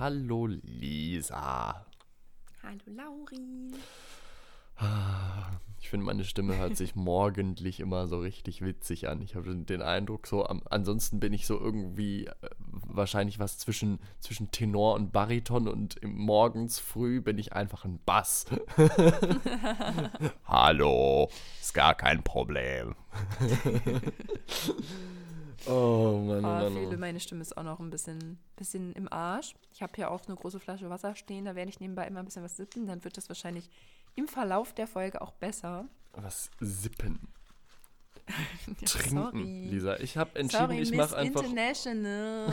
Hallo Lisa. Hallo Lauri. Ich finde, meine Stimme hört sich morgendlich immer so richtig witzig an. Ich habe den Eindruck, so am, ansonsten bin ich so irgendwie äh, wahrscheinlich was zwischen, zwischen Tenor und Bariton und morgens früh bin ich einfach ein Bass. Hallo, ist gar kein Problem. Oh Mann, oh, Mann. Viele, meine Stimme ist auch noch ein bisschen, bisschen im Arsch. Ich habe hier auch eine große Flasche Wasser stehen, da werde ich nebenbei immer ein bisschen was sippen, dann wird das wahrscheinlich im Verlauf der Folge auch besser. Was sippen? ja, Trinken, sorry. Lisa. Ich habe entschieden, sorry, ich mache einfach. International.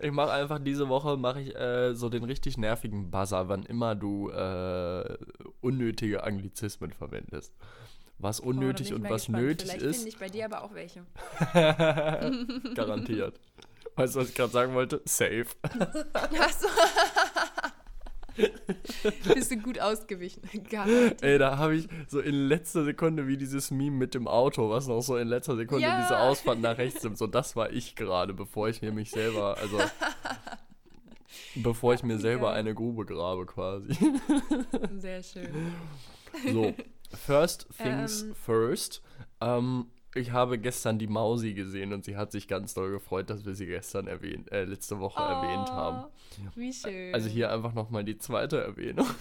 ich mache einfach diese Woche mache ich äh, so den richtig nervigen Buzzer, wann immer du äh, unnötige Anglizismen verwendest. Was unnötig oh, und was gespannt. nötig Vielleicht ist. finde ich bei dir aber auch welche. Garantiert. Weißt du, was ich gerade sagen wollte? Safe. Achso. Bist du gut ausgewichen. Garantiert. Ey, da habe ich so in letzter Sekunde wie dieses Meme mit dem Auto, was noch so in letzter Sekunde ja. diese Ausfahrt nach rechts nimmt. So, das war ich gerade, bevor ich mir mich selber, also bevor ich mir selber eine Grube grabe quasi. Sehr schön. So, first things ähm, first. Ähm, ich habe gestern die Mausi gesehen und sie hat sich ganz doll gefreut, dass wir sie gestern erwähnt, äh, letzte Woche oh, erwähnt haben. Wie schön. Also hier einfach nochmal die zweite Erwähnung.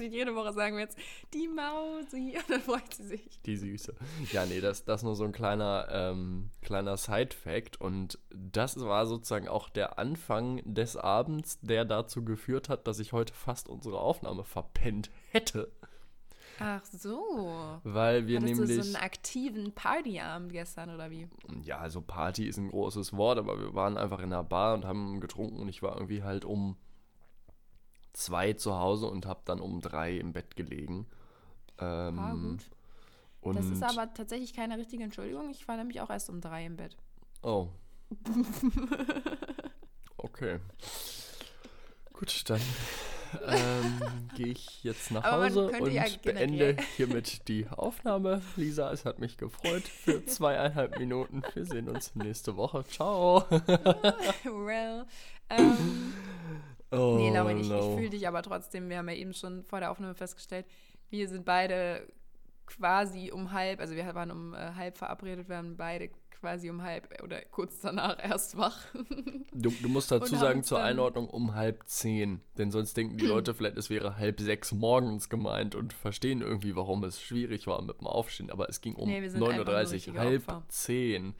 jede Woche sagen wir jetzt die Mausi und dann freut sie sich. Die Süße. Ja, nee, das, das nur so ein kleiner, ähm, kleiner Side-Fact und das war sozusagen auch der Anfang des Abends, der dazu geführt hat, dass ich heute fast unsere Aufnahme verpennt hätte. Ach so. Weil wir Hattest nämlich. Du so einen aktiven Partyabend gestern oder wie? Ja, also Party ist ein großes Wort, aber wir waren einfach in einer Bar und haben getrunken und ich war irgendwie halt um zwei zu Hause und habe dann um drei im Bett gelegen. Ähm, ah, gut. Und das ist aber tatsächlich keine richtige Entschuldigung. Ich war nämlich auch erst um drei im Bett. Oh. okay. Gut, dann ähm, gehe ich jetzt nach Hause und ja beende hiermit die Aufnahme. Lisa, es hat mich gefreut für zweieinhalb Minuten. Wir sehen uns nächste Woche. Ciao. well, ähm, oh, nee, Lauren, ich, no. ich fühle dich aber trotzdem. Wir haben ja eben schon vor der Aufnahme festgestellt, wir sind beide quasi um halb, also wir waren um äh, halb verabredet, wir haben beide quasi um halb oder kurz danach erst wach. Du, du musst dazu sagen, zur Einordnung um halb zehn. Denn sonst denken die Leute vielleicht, es wäre halb sechs morgens gemeint und verstehen irgendwie, warum es schwierig war mit dem Aufstehen. Aber es ging um nee, 9.30 Uhr, halb Opfer. zehn.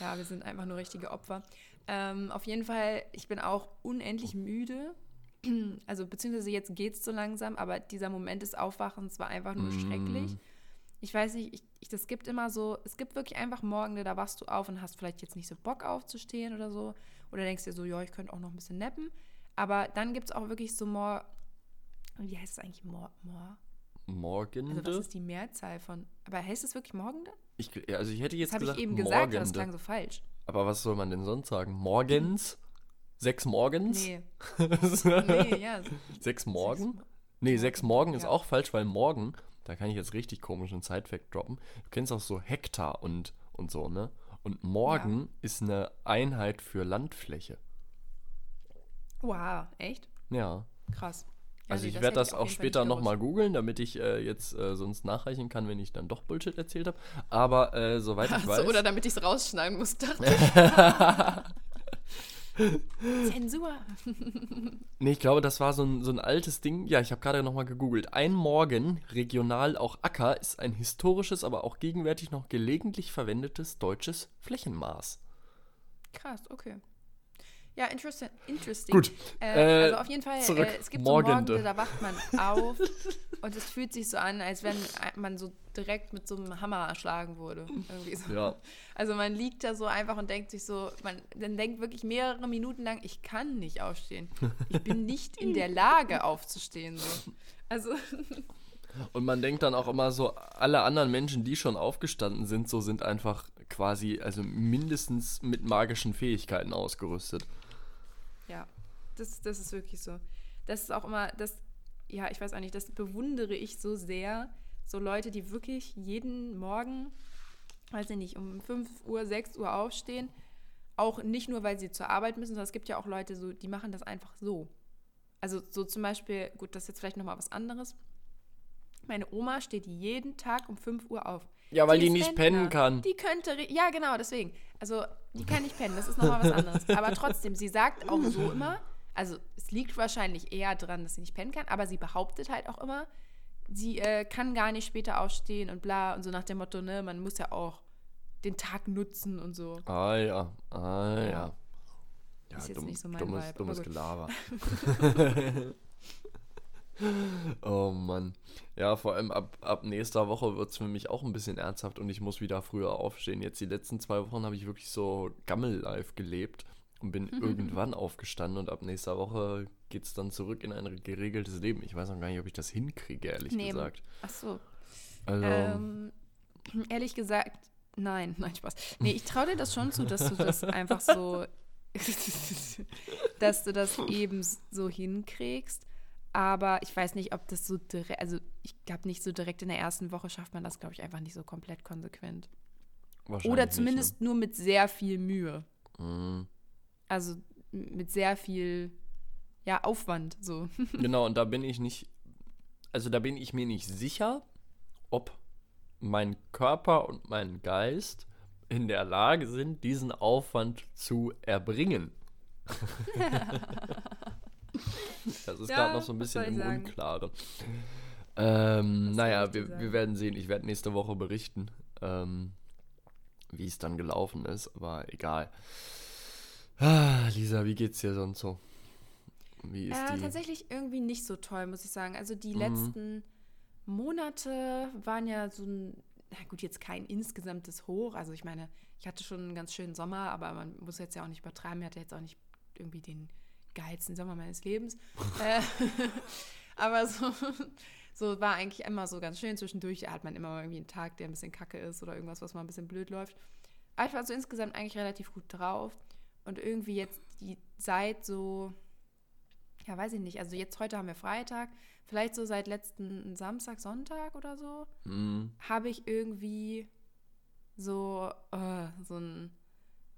Ja, wir sind einfach nur richtige Opfer. Ähm, auf jeden Fall, ich bin auch unendlich müde. Also, beziehungsweise jetzt geht es so langsam, aber dieser Moment des Aufwachens war einfach nur mm. schrecklich ich weiß nicht, ich, ich, das gibt immer so, es gibt wirklich einfach Morgen, da wachst du auf und hast vielleicht jetzt nicht so Bock aufzustehen oder so. Oder denkst dir so, ja, ich könnte auch noch ein bisschen nappen. Aber dann gibt es auch wirklich so Mor, wie heißt es eigentlich? Mor, Mor? Morgende? Also was ist die Mehrzahl von, aber heißt es wirklich Morgende? Ich, also ich hätte jetzt das gesagt, ich eben gesagt, das klang so falsch. Aber was soll man denn sonst sagen? Morgens? Sechs morgens? Nee. nee, ja. Sechs morgen? Sechs, nee, sechs morgen ja. ist auch falsch, weil morgen da kann ich jetzt richtig komischen Sidefact droppen. Du kennst auch so Hektar und, und so, ne? Und morgen ja. ist eine Einheit für Landfläche. Wow, echt? Ja. Krass. Ja, also nee, ich werde das auch später nochmal googeln, damit ich äh, jetzt äh, sonst nachreichen kann, wenn ich dann doch Bullshit erzählt habe. Aber äh, soweit ich Ach weiß. Oder damit ich es rausschneiden muss, dachte Zensur. nee, ich glaube, das war so ein, so ein altes Ding. Ja, ich habe gerade nochmal gegoogelt. Ein Morgen, regional auch Acker, ist ein historisches, aber auch gegenwärtig noch gelegentlich verwendetes deutsches Flächenmaß. Krass, okay. Ja, interesting. interesting. Gut. Äh, äh, also auf jeden Fall, äh, es gibt Morgende. so Morgen, da wacht man auf und es fühlt sich so an, als wenn man so direkt mit so einem Hammer erschlagen wurde. So. Ja. Also man liegt da so einfach und denkt sich so, man dann denkt wirklich mehrere Minuten lang, ich kann nicht aufstehen. Ich bin nicht in der Lage aufzustehen. So. Also. Und man denkt dann auch immer so, alle anderen Menschen, die schon aufgestanden sind, so sind einfach quasi, also mindestens mit magischen Fähigkeiten ausgerüstet. Ja, das, das ist wirklich so. Das ist auch immer, das, ja, ich weiß auch nicht, das bewundere ich so sehr. So Leute, die wirklich jeden Morgen, weiß ich nicht, um 5 Uhr, 6 Uhr aufstehen auch nicht nur, weil sie zur Arbeit müssen, sondern es gibt ja auch Leute, so, die machen das einfach so. Also so zum Beispiel, gut, das ist jetzt vielleicht nochmal was anderes. Meine Oma steht jeden Tag um 5 Uhr auf. Ja, weil die, die nicht pennen kann. Die könnte, ja genau, deswegen. Also die kann nicht pennen, das ist nochmal was anderes. Aber trotzdem, sie sagt auch so immer, also es liegt wahrscheinlich eher dran, dass sie nicht pennen kann, aber sie behauptet halt auch immer, sie äh, kann gar nicht später aufstehen und bla und so nach dem Motto, ne, man muss ja auch den Tag nutzen und so. Ah ja, ah ja. ja. ja ist jetzt dumm, nicht so mein dummes, Vibe, dummes Gelaber. oh Mann. Ja, vor allem ab, ab nächster Woche wird es für mich auch ein bisschen ernsthaft und ich muss wieder früher aufstehen. Jetzt die letzten zwei Wochen habe ich wirklich so Gammel-Life gelebt und bin irgendwann aufgestanden und ab nächster Woche geht es dann zurück in ein geregeltes Leben. Ich weiß noch gar nicht, ob ich das hinkriege, ehrlich nee. gesagt. Ach so. Also, ähm, ehrlich gesagt, nein, nein, Spaß. Nee, ich traue dir das schon zu, dass du das einfach so, dass du das eben so hinkriegst. Aber ich weiß nicht, ob das so direkt, also ich glaube nicht so direkt in der ersten Woche schafft man das, glaube ich, einfach nicht so komplett konsequent. Oder zumindest nicht, ne? nur mit sehr viel Mühe. Mhm. Also mit sehr viel ja, Aufwand so. genau, und da bin ich nicht, also da bin ich mir nicht sicher, ob mein Körper und mein Geist in der Lage sind, diesen Aufwand zu erbringen. das ist ja, gerade noch so ein bisschen im sagen? Unklaren. Ähm, naja, wir, wir werden sehen. Ich werde nächste Woche berichten, ähm, wie es dann gelaufen ist, aber egal. Ah, Lisa, wie geht's dir sonst so? Wie ist äh, die? Tatsächlich irgendwie nicht so toll, muss ich sagen. Also die mhm. letzten Monate waren ja so ein, na gut, jetzt kein insgesamtes Hoch. Also ich meine, ich hatte schon einen ganz schönen Sommer, aber man muss jetzt ja auch nicht übertreiben. Ich hatte jetzt auch nicht irgendwie den geilsten Sommer meines Lebens. äh, aber so, so war eigentlich immer so ganz schön. Zwischendurch hat man immer irgendwie einen Tag, der ein bisschen kacke ist oder irgendwas, was mal ein bisschen blöd läuft. Aber ich war so insgesamt eigentlich relativ gut drauf. Und irgendwie jetzt die Zeit so, ja, weiß ich nicht. Also jetzt heute haben wir Freitag. Vielleicht so seit letzten Samstag, Sonntag oder so, mm. habe ich irgendwie so, uh, so ein,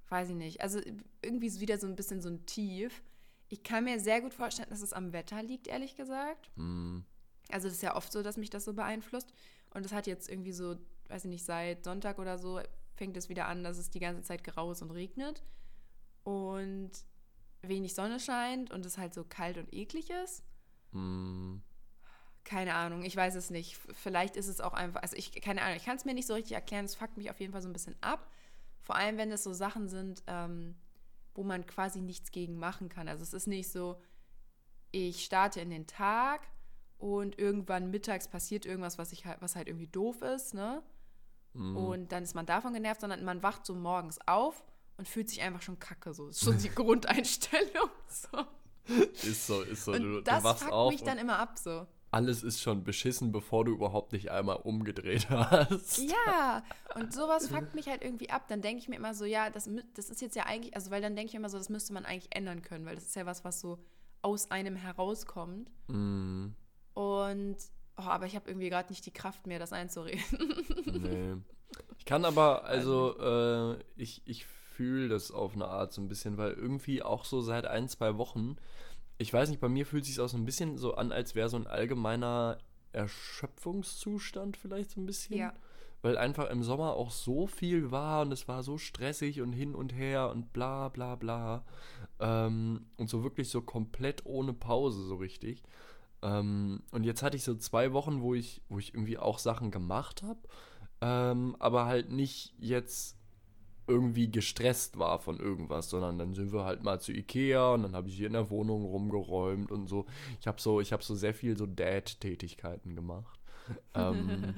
weiß ich nicht. Also irgendwie wieder so ein bisschen so ein Tief. Ich kann mir sehr gut vorstellen, dass es am Wetter liegt, ehrlich gesagt. Mm. Also das ist ja oft so, dass mich das so beeinflusst. Und es hat jetzt irgendwie so, weiß ich nicht, seit Sonntag oder so fängt es wieder an, dass es die ganze Zeit grau ist und regnet. Und wenig Sonne scheint und es halt so kalt und eklig ist. Mm. Keine Ahnung, ich weiß es nicht. Vielleicht ist es auch einfach, also ich, keine Ahnung, ich kann es mir nicht so richtig erklären. Es fuckt mich auf jeden Fall so ein bisschen ab. Vor allem, wenn es so Sachen sind, ähm, wo man quasi nichts gegen machen kann. Also es ist nicht so, ich starte in den Tag und irgendwann mittags passiert irgendwas, was, ich halt, was halt irgendwie doof ist, ne? Mm. Und dann ist man davon genervt, sondern man wacht so morgens auf und fühlt sich einfach schon kacke. So das ist schon die Grundeinstellung. So. Ist so, ist so. Und du, das du wachst fuckt auf mich dann immer ab so. Alles ist schon beschissen, bevor du überhaupt nicht einmal umgedreht hast. Ja, und sowas fuckt mich halt irgendwie ab. Dann denke ich mir immer so, ja, das, das ist jetzt ja eigentlich, also weil dann denke ich immer so, das müsste man eigentlich ändern können, weil das ist ja was, was so aus einem herauskommt. Mm. Und, oh, aber ich habe irgendwie gerade nicht die Kraft mehr, das einzureden. Nee. Ich kann aber, also, äh, ich, ich fühle das auf eine Art so ein bisschen, weil irgendwie auch so seit ein, zwei Wochen, ich weiß nicht, bei mir fühlt es sich auch so ein bisschen so an, als wäre so ein allgemeiner Erschöpfungszustand vielleicht so ein bisschen. Ja. Weil einfach im Sommer auch so viel war und es war so stressig und hin und her und bla bla bla. Ähm, und so wirklich so komplett ohne Pause so richtig. Ähm, und jetzt hatte ich so zwei Wochen, wo ich, wo ich irgendwie auch Sachen gemacht habe. Ähm, aber halt nicht jetzt irgendwie gestresst war von irgendwas, sondern dann sind wir halt mal zu Ikea und dann habe ich hier in der Wohnung rumgeräumt und so. Ich habe so, ich habe so sehr viel so Dad-Tätigkeiten gemacht. ähm,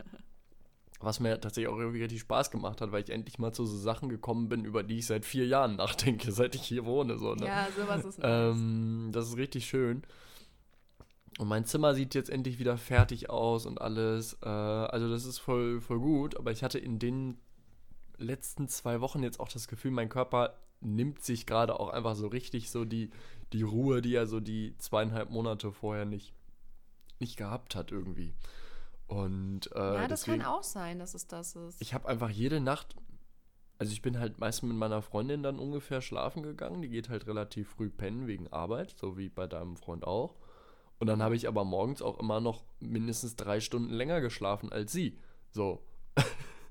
was mir tatsächlich auch irgendwie richtig Spaß gemacht hat, weil ich endlich mal zu so Sachen gekommen bin, über die ich seit vier Jahren nachdenke, seit ich hier wohne. So, ne? Ja, sowas ist nice. ähm, Das ist richtig schön. Und mein Zimmer sieht jetzt endlich wieder fertig aus und alles. Äh, also das ist voll, voll gut, aber ich hatte in den letzten zwei Wochen jetzt auch das Gefühl, mein Körper nimmt sich gerade auch einfach so richtig so die, die Ruhe, die er so die zweieinhalb Monate vorher nicht, nicht gehabt hat irgendwie. Und, äh, ja, das deswegen, kann auch sein, dass es das ist. Ich habe einfach jede Nacht, also ich bin halt meistens mit meiner Freundin dann ungefähr schlafen gegangen. Die geht halt relativ früh pennen wegen Arbeit, so wie bei deinem Freund auch. Und dann habe ich aber morgens auch immer noch mindestens drei Stunden länger geschlafen als sie. So.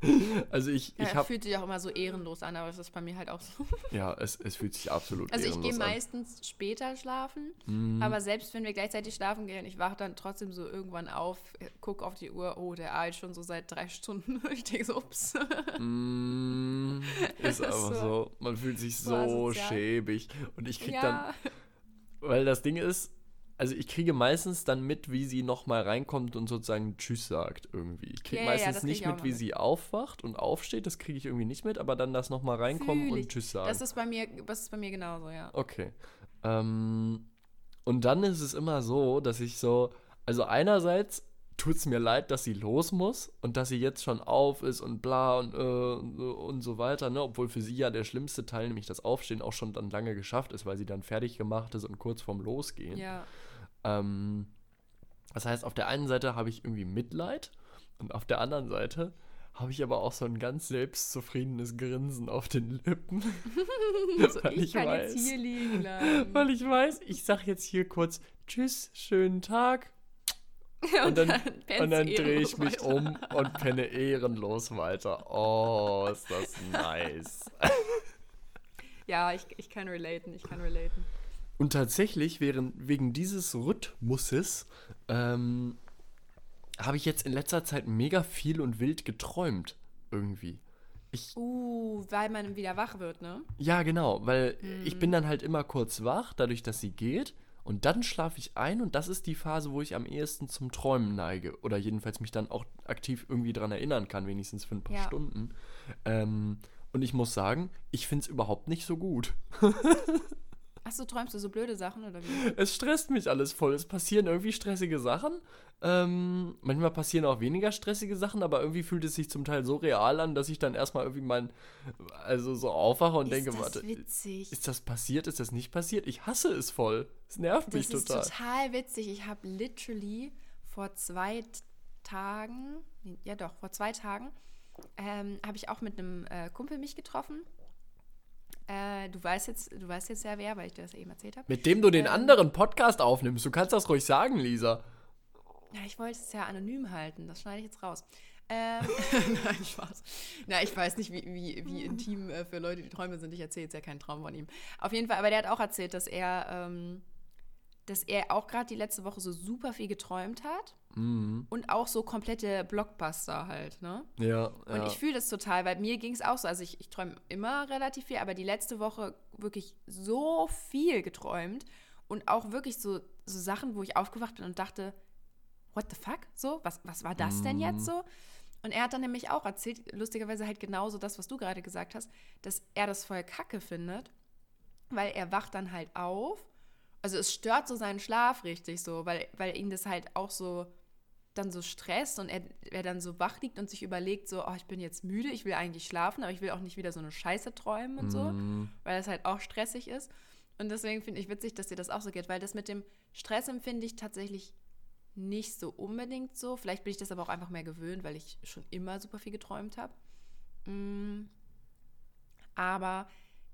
also ich, ja, ich habe. fühlt sich auch immer so ehrenlos an, aber das ist bei mir halt auch so. ja, es, es fühlt sich absolut also ehrenlos an. Also ich gehe meistens später schlafen, mm. aber selbst wenn wir gleichzeitig schlafen gehen, ich wache dann trotzdem so irgendwann auf, gucke auf die Uhr, oh, der alt schon so seit drei Stunden. ich denke so, ups. mm, ist aber so. so. Man fühlt sich so schäbig. Und ich krieg ja. dann. Weil das Ding ist, also ich kriege meistens dann mit, wie sie nochmal reinkommt und sozusagen Tschüss sagt irgendwie. Ich kriege ja, meistens ja, nicht mit, wie mit. sie aufwacht und aufsteht, das kriege ich irgendwie nicht mit, aber dann das nochmal reinkommen Fühl und Tschüss sagen. Das ist bei mir, das ist bei mir genauso, ja. Okay. Ähm, und dann ist es immer so, dass ich so, also einerseits tut es mir leid, dass sie los muss und dass sie jetzt schon auf ist und bla und, äh, und so weiter, ne? Obwohl für sie ja der schlimmste Teil, nämlich das Aufstehen, auch schon dann lange geschafft ist, weil sie dann fertig gemacht ist und kurz vorm Losgehen. Ja. Ähm, das heißt, auf der einen Seite habe ich irgendwie Mitleid und auf der anderen Seite habe ich aber auch so ein ganz selbstzufriedenes Grinsen auf den Lippen. so, weil ich, ich kann weiß, jetzt hier liegen bleiben. Weil ich weiß, ich sage jetzt hier kurz Tschüss, schönen Tag. Und, dann, dann, dann drehe ich mich weiter. um und penne ehrenlos weiter. Oh, ist das nice. ja, ich, ich kann relaten, ich kann relaten. Und tatsächlich, während, wegen dieses Rhythmuses, ähm, habe ich jetzt in letzter Zeit mega viel und wild geträumt. Irgendwie. Ich, uh, weil man wieder wach wird, ne? Ja, genau, weil mm. ich bin dann halt immer kurz wach, dadurch, dass sie geht. Und dann schlafe ich ein und das ist die Phase, wo ich am ehesten zum Träumen neige. Oder jedenfalls mich dann auch aktiv irgendwie dran erinnern kann, wenigstens für ein paar ja. Stunden. Ähm, und ich muss sagen, ich finde es überhaupt nicht so gut. Achso, träumst du so blöde Sachen oder wie? Es stresst mich alles voll. Es passieren irgendwie stressige Sachen. Ähm, manchmal passieren auch weniger stressige Sachen, aber irgendwie fühlt es sich zum Teil so real an, dass ich dann erstmal irgendwie mein, also so aufwache und ist denke, das warte, witzig? ist das passiert? Ist das nicht passiert? Ich hasse es voll. Es nervt das mich total. Das ist total witzig. Ich habe literally vor zwei Tagen, ja doch, vor zwei Tagen, ähm, habe ich auch mit einem äh, Kumpel mich getroffen äh, du weißt jetzt, du weißt jetzt ja wer, weil ich dir das eben erzählt habe. Mit dem du den ähm, anderen Podcast aufnimmst. Du kannst das ruhig sagen, Lisa. Ja, ich wollte es ja anonym halten. Das schneide ich jetzt raus. Ähm, Nein, Spaß. Na, ich weiß nicht, wie, wie, wie intim äh, für Leute die Träume sind. Ich erzähle jetzt ja keinen Traum von ihm. Auf jeden Fall, aber der hat auch erzählt, dass er, ähm, dass er auch gerade die letzte Woche so super viel geträumt hat. Mhm. Und auch so komplette Blockbuster halt, ne? Ja. Und ja. ich fühle das total, weil mir ging es auch so. Also ich, ich träume immer relativ viel, aber die letzte Woche wirklich so viel geträumt und auch wirklich so, so Sachen, wo ich aufgewacht bin und dachte, what the fuck? So, was, was war das mhm. denn jetzt so? Und er hat dann nämlich auch erzählt, lustigerweise halt genauso das, was du gerade gesagt hast, dass er das voll kacke findet, weil er wacht dann halt auf. Also es stört so seinen Schlaf richtig so, weil, weil ihn das halt auch so dann so stresst und er, er dann so wach liegt und sich überlegt, so, oh, ich bin jetzt müde, ich will eigentlich schlafen, aber ich will auch nicht wieder so eine Scheiße träumen und so, mhm. weil das halt auch stressig ist. Und deswegen finde ich witzig, dass dir das auch so geht, weil das mit dem Stress empfinde ich tatsächlich nicht so unbedingt so. Vielleicht bin ich das aber auch einfach mehr gewöhnt, weil ich schon immer super viel geträumt habe. Mm. Aber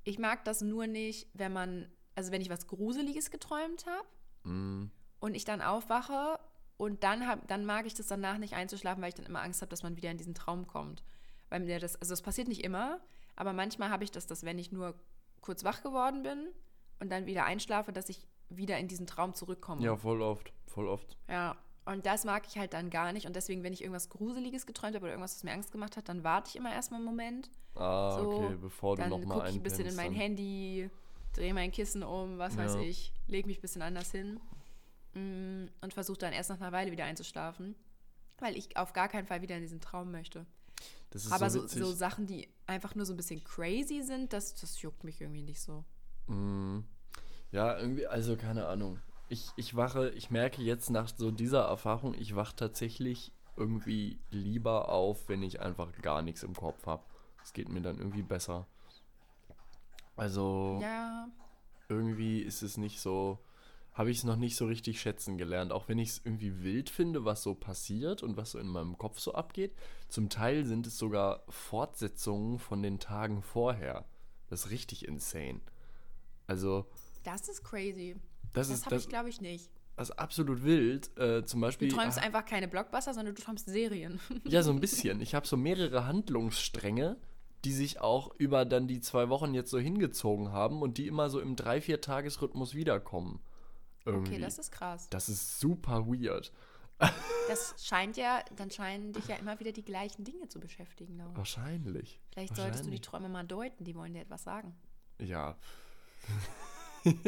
ich mag das nur nicht, wenn man, also wenn ich was Gruseliges geträumt habe mm. und ich dann aufwache und dann, hab, dann mag ich das danach nicht einzuschlafen, weil ich dann immer Angst habe, dass man wieder in diesen Traum kommt. Weil mir das, also es passiert nicht immer, aber manchmal habe ich das, dass wenn ich nur kurz wach geworden bin und dann wieder einschlafe, dass ich wieder in diesen Traum zurückkomme. Ja, voll oft, voll oft. Ja, und das mag ich halt dann gar nicht. Und deswegen, wenn ich irgendwas Gruseliges geträumt habe oder irgendwas, was mir Angst gemacht hat, dann warte ich immer erstmal einen Moment. Ah, so, okay, bevor du nochmal Dann gucke ich ein bisschen in mein Handy, drehe mein Kissen um, was ja. weiß ich, lege mich ein bisschen anders hin. Mm, und versuche dann erst nach einer Weile wieder einzuschlafen, weil ich auf gar keinen Fall wieder in diesen Traum möchte. Aber so, so, so, Sachen, die einfach nur so ein bisschen crazy sind, das, das juckt mich irgendwie nicht so. Mm. Ja, irgendwie, also keine Ahnung. Ich, ich wache, ich merke jetzt nach so dieser Erfahrung, ich wache tatsächlich irgendwie lieber auf, wenn ich einfach gar nichts im Kopf habe. Es geht mir dann irgendwie besser. Also ja. irgendwie ist es nicht so, habe ich es noch nicht so richtig schätzen gelernt. Auch wenn ich es irgendwie wild finde, was so passiert und was so in meinem Kopf so abgeht. Zum Teil sind es sogar Fortsetzungen von den Tagen vorher. Das ist richtig insane. Also. Das ist crazy. Das, das habe ich, glaube ich, nicht. Das ist absolut wild. Äh, zum Beispiel. Du träumst ah, einfach keine Blockbuster, sondern du träumst Serien. ja, so ein bisschen. Ich habe so mehrere Handlungsstränge, die sich auch über dann die zwei Wochen jetzt so hingezogen haben und die immer so im drei, vier Tagesrhythmus wiederkommen. Irgendwie. Okay, das ist krass. Das ist super weird. Das scheint ja, dann scheinen dich ja immer wieder die gleichen Dinge zu beschäftigen. Laura. Wahrscheinlich. Vielleicht Wahrscheinlich. solltest du die Träume mal deuten, die wollen dir etwas sagen. Ja. nee,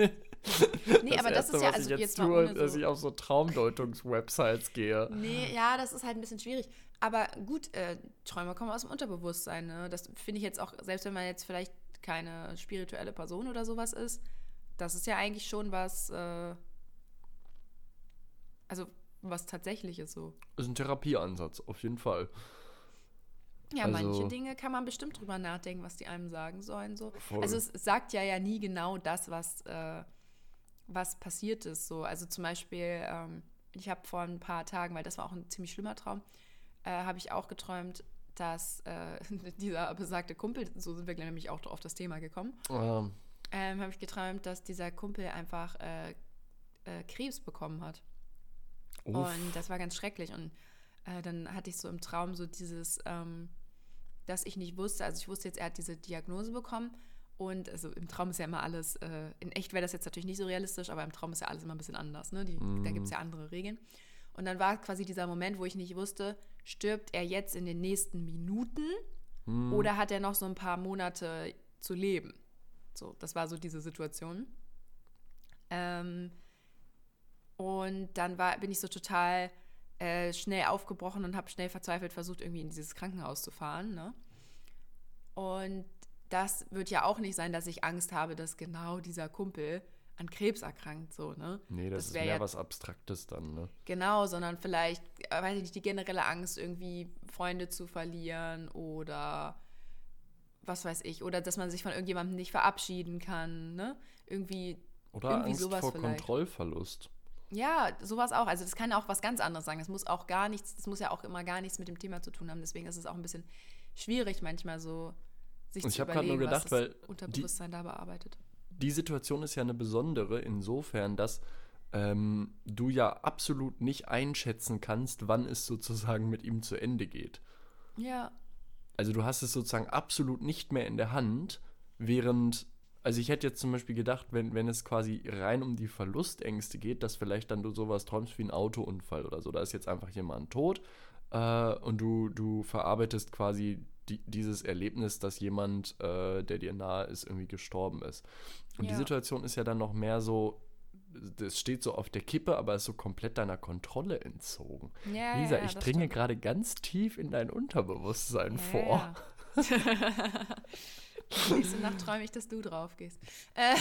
das aber das ist ja, also ich jetzt, jetzt tue, so dass ich auf so Traumdeutungs-Websites gehe. Nee, ja, das ist halt ein bisschen schwierig. Aber gut, äh, Träume kommen aus dem Unterbewusstsein. Ne? Das finde ich jetzt auch, selbst wenn man jetzt vielleicht keine spirituelle Person oder sowas ist, das ist ja eigentlich schon was, äh, also was tatsächlich ist so. Ist ein Therapieansatz, auf jeden Fall. Ja, also, manche Dinge kann man bestimmt drüber nachdenken, was die einem sagen sollen. So. Also es sagt ja ja nie genau das, was, äh, was passiert ist. So. Also zum Beispiel, ähm, ich habe vor ein paar Tagen, weil das war auch ein ziemlich schlimmer Traum, äh, habe ich auch geträumt, dass äh, dieser besagte Kumpel, so sind wir nämlich auch auf das Thema gekommen, ähm. ähm, habe ich geträumt, dass dieser Kumpel einfach äh, äh, Krebs bekommen hat. Uff. Und das war ganz schrecklich. Und äh, dann hatte ich so im Traum so dieses, ähm, dass ich nicht wusste, also ich wusste jetzt, er hat diese Diagnose bekommen. Und also im Traum ist ja immer alles, äh, in echt wäre das jetzt natürlich nicht so realistisch, aber im Traum ist ja alles immer ein bisschen anders. Ne? Die, mm. Da gibt es ja andere Regeln. Und dann war quasi dieser Moment, wo ich nicht wusste, stirbt er jetzt in den nächsten Minuten mm. oder hat er noch so ein paar Monate zu leben? So, das war so diese Situation. Ähm, und dann war, bin ich so total äh, schnell aufgebrochen und habe schnell verzweifelt versucht, irgendwie in dieses Krankenhaus zu fahren. Ne? Und das wird ja auch nicht sein, dass ich Angst habe, dass genau dieser Kumpel an Krebs erkrankt, so, ne? Nee, das, das ist mehr ja, was Abstraktes dann, ne? Genau, sondern vielleicht, äh, weiß ich nicht, die generelle Angst, irgendwie Freunde zu verlieren oder was weiß ich, oder dass man sich von irgendjemandem nicht verabschieden kann, ne? Irgendwie. Oder irgendwie Angst sowas vor vielleicht. Kontrollverlust. Ja, sowas auch. Also das kann auch was ganz anderes sagen. Das muss auch gar nichts, das muss ja auch immer gar nichts mit dem Thema zu tun haben. Deswegen ist es auch ein bisschen schwierig manchmal so, sich Und zu ich überlegen, nur gedacht, was weil Unterbewusstsein die, da bearbeitet. Die Situation ist ja eine besondere insofern, dass ähm, du ja absolut nicht einschätzen kannst, wann es sozusagen mit ihm zu Ende geht. Ja. Also du hast es sozusagen absolut nicht mehr in der Hand, während also ich hätte jetzt zum Beispiel gedacht, wenn, wenn es quasi rein um die Verlustängste geht, dass vielleicht dann du sowas träumst wie ein Autounfall oder so. Da ist jetzt einfach jemand tot äh, und du, du verarbeitest quasi die, dieses Erlebnis, dass jemand, äh, der dir nahe ist, irgendwie gestorben ist. Und ja. die Situation ist ja dann noch mehr so, das steht so auf der Kippe, aber ist so komplett deiner Kontrolle entzogen. Ja, Lisa, ja, ich dringe gerade ganz tief in dein Unterbewusstsein vor. Nächste Nacht träume ich, dass du drauf gehst. Äh.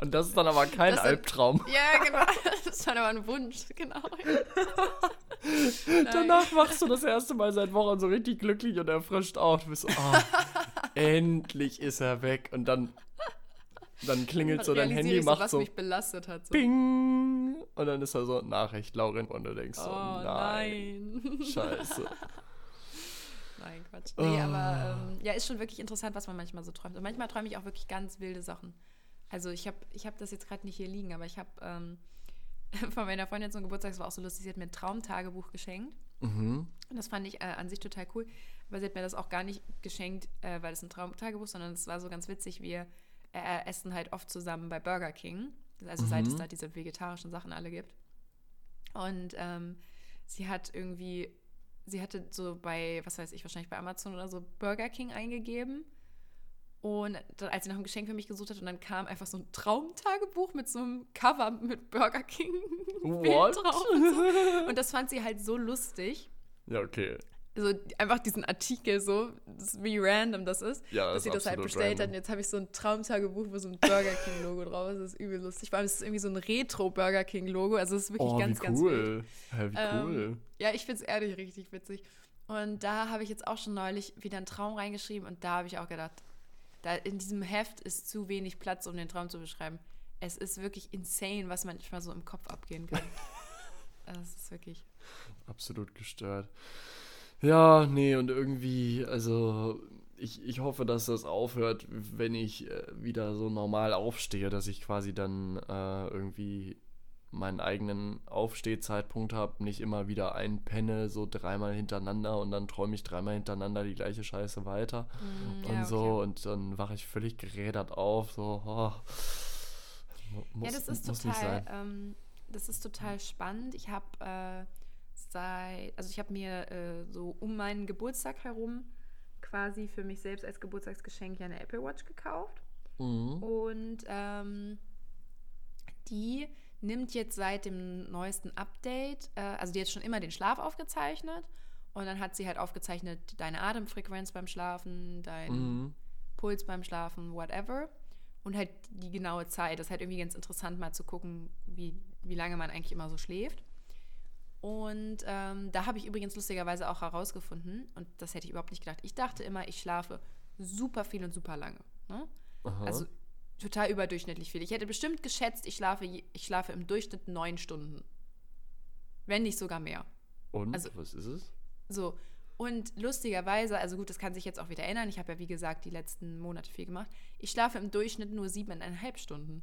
Und das ist dann aber kein das Albtraum. ja, genau. Das ist dann aber ein Wunsch, genau. Danach wachst du das erste Mal seit Wochen so richtig glücklich und erfrischt auf. Du bist so, oh, endlich ist er weg. Und dann, dann klingelt so dein Handy, so, macht was so. mich belastet hat. So. Bing! Und dann ist da so Nachricht, Lauren, und du denkst so, oh, nein. nein. Scheiße. Nein, Quatsch. Nee, oh. aber ähm, ja, ist schon wirklich interessant, was man manchmal so träumt. Und manchmal träume ich auch wirklich ganz wilde Sachen. Also ich habe ich hab das jetzt gerade nicht hier liegen, aber ich habe ähm, von meiner Freundin zum Geburtstag, das war auch so lustig, sie hat mir ein Traumtagebuch geschenkt. Mhm. Und das fand ich äh, an sich total cool. Aber sie hat mir das auch gar nicht geschenkt, äh, weil es ein Traumtagebuch, sondern es war so ganz witzig. Wir äh, essen halt oft zusammen bei Burger King. Also mhm. seit es da diese vegetarischen Sachen alle gibt. Und ähm, sie hat irgendwie sie hatte so bei, was weiß ich, wahrscheinlich bei Amazon oder so Burger King eingegeben. Und dann, als sie noch ein Geschenk für mich gesucht hat, und dann kam einfach so ein Traumtagebuch mit so einem Cover mit Burger King What? Und, so. und das fand sie halt so lustig. Ja, okay so einfach diesen Artikel so, wie random das ist, ja, dass sie das halt bestellt random. hat. Und jetzt habe ich so ein Traumtagebuch, wo so ein Burger King Logo drauf ist. Das ist übel lustig. Vor allem ist es irgendwie so ein Retro Burger King Logo. Also es ist wirklich oh, ganz, wie ganz cool. Ja, wie ähm, cool. Ja, ich finde es ehrlich richtig witzig. Und da habe ich jetzt auch schon neulich wieder einen Traum reingeschrieben und da habe ich auch gedacht, da in diesem Heft ist zu wenig Platz, um den Traum zu beschreiben. es ist wirklich insane, was manchmal so im Kopf abgehen kann. das ist wirklich. Absolut gestört. Ja, nee, und irgendwie, also ich, ich hoffe, dass das aufhört, wenn ich äh, wieder so normal aufstehe, dass ich quasi dann äh, irgendwie meinen eigenen Aufstehzeitpunkt habe, nicht immer wieder einpenne, so dreimal hintereinander und dann träume ich dreimal hintereinander die gleiche Scheiße weiter mm, und ja, so okay. und dann wache ich völlig gerädert auf, so, oh, muss, ja, das ist total, ähm, das ist total spannend. Ich habe äh, seit, also ich habe mir äh, so um meinen Geburtstag herum quasi für mich selbst als Geburtstagsgeschenk ja eine Apple Watch gekauft. Mhm. Und ähm, die nimmt jetzt seit dem neuesten Update, äh, also die hat schon immer den Schlaf aufgezeichnet und dann hat sie halt aufgezeichnet deine Atemfrequenz beim Schlafen, dein mhm. Puls beim Schlafen, whatever. Und halt die genaue Zeit. Das ist halt irgendwie ganz interessant, mal zu gucken, wie, wie lange man eigentlich immer so schläft. Und ähm, da habe ich übrigens lustigerweise auch herausgefunden, und das hätte ich überhaupt nicht gedacht. Ich dachte immer, ich schlafe super viel und super lange. Ne? Also total überdurchschnittlich viel. Ich hätte bestimmt geschätzt, ich schlafe, ich schlafe im Durchschnitt neun Stunden. Wenn nicht sogar mehr. Und also, was ist es? So. Und lustigerweise, also gut, das kann sich jetzt auch wieder ändern. Ich habe ja, wie gesagt, die letzten Monate viel gemacht. Ich schlafe im Durchschnitt nur siebeneinhalb Stunden.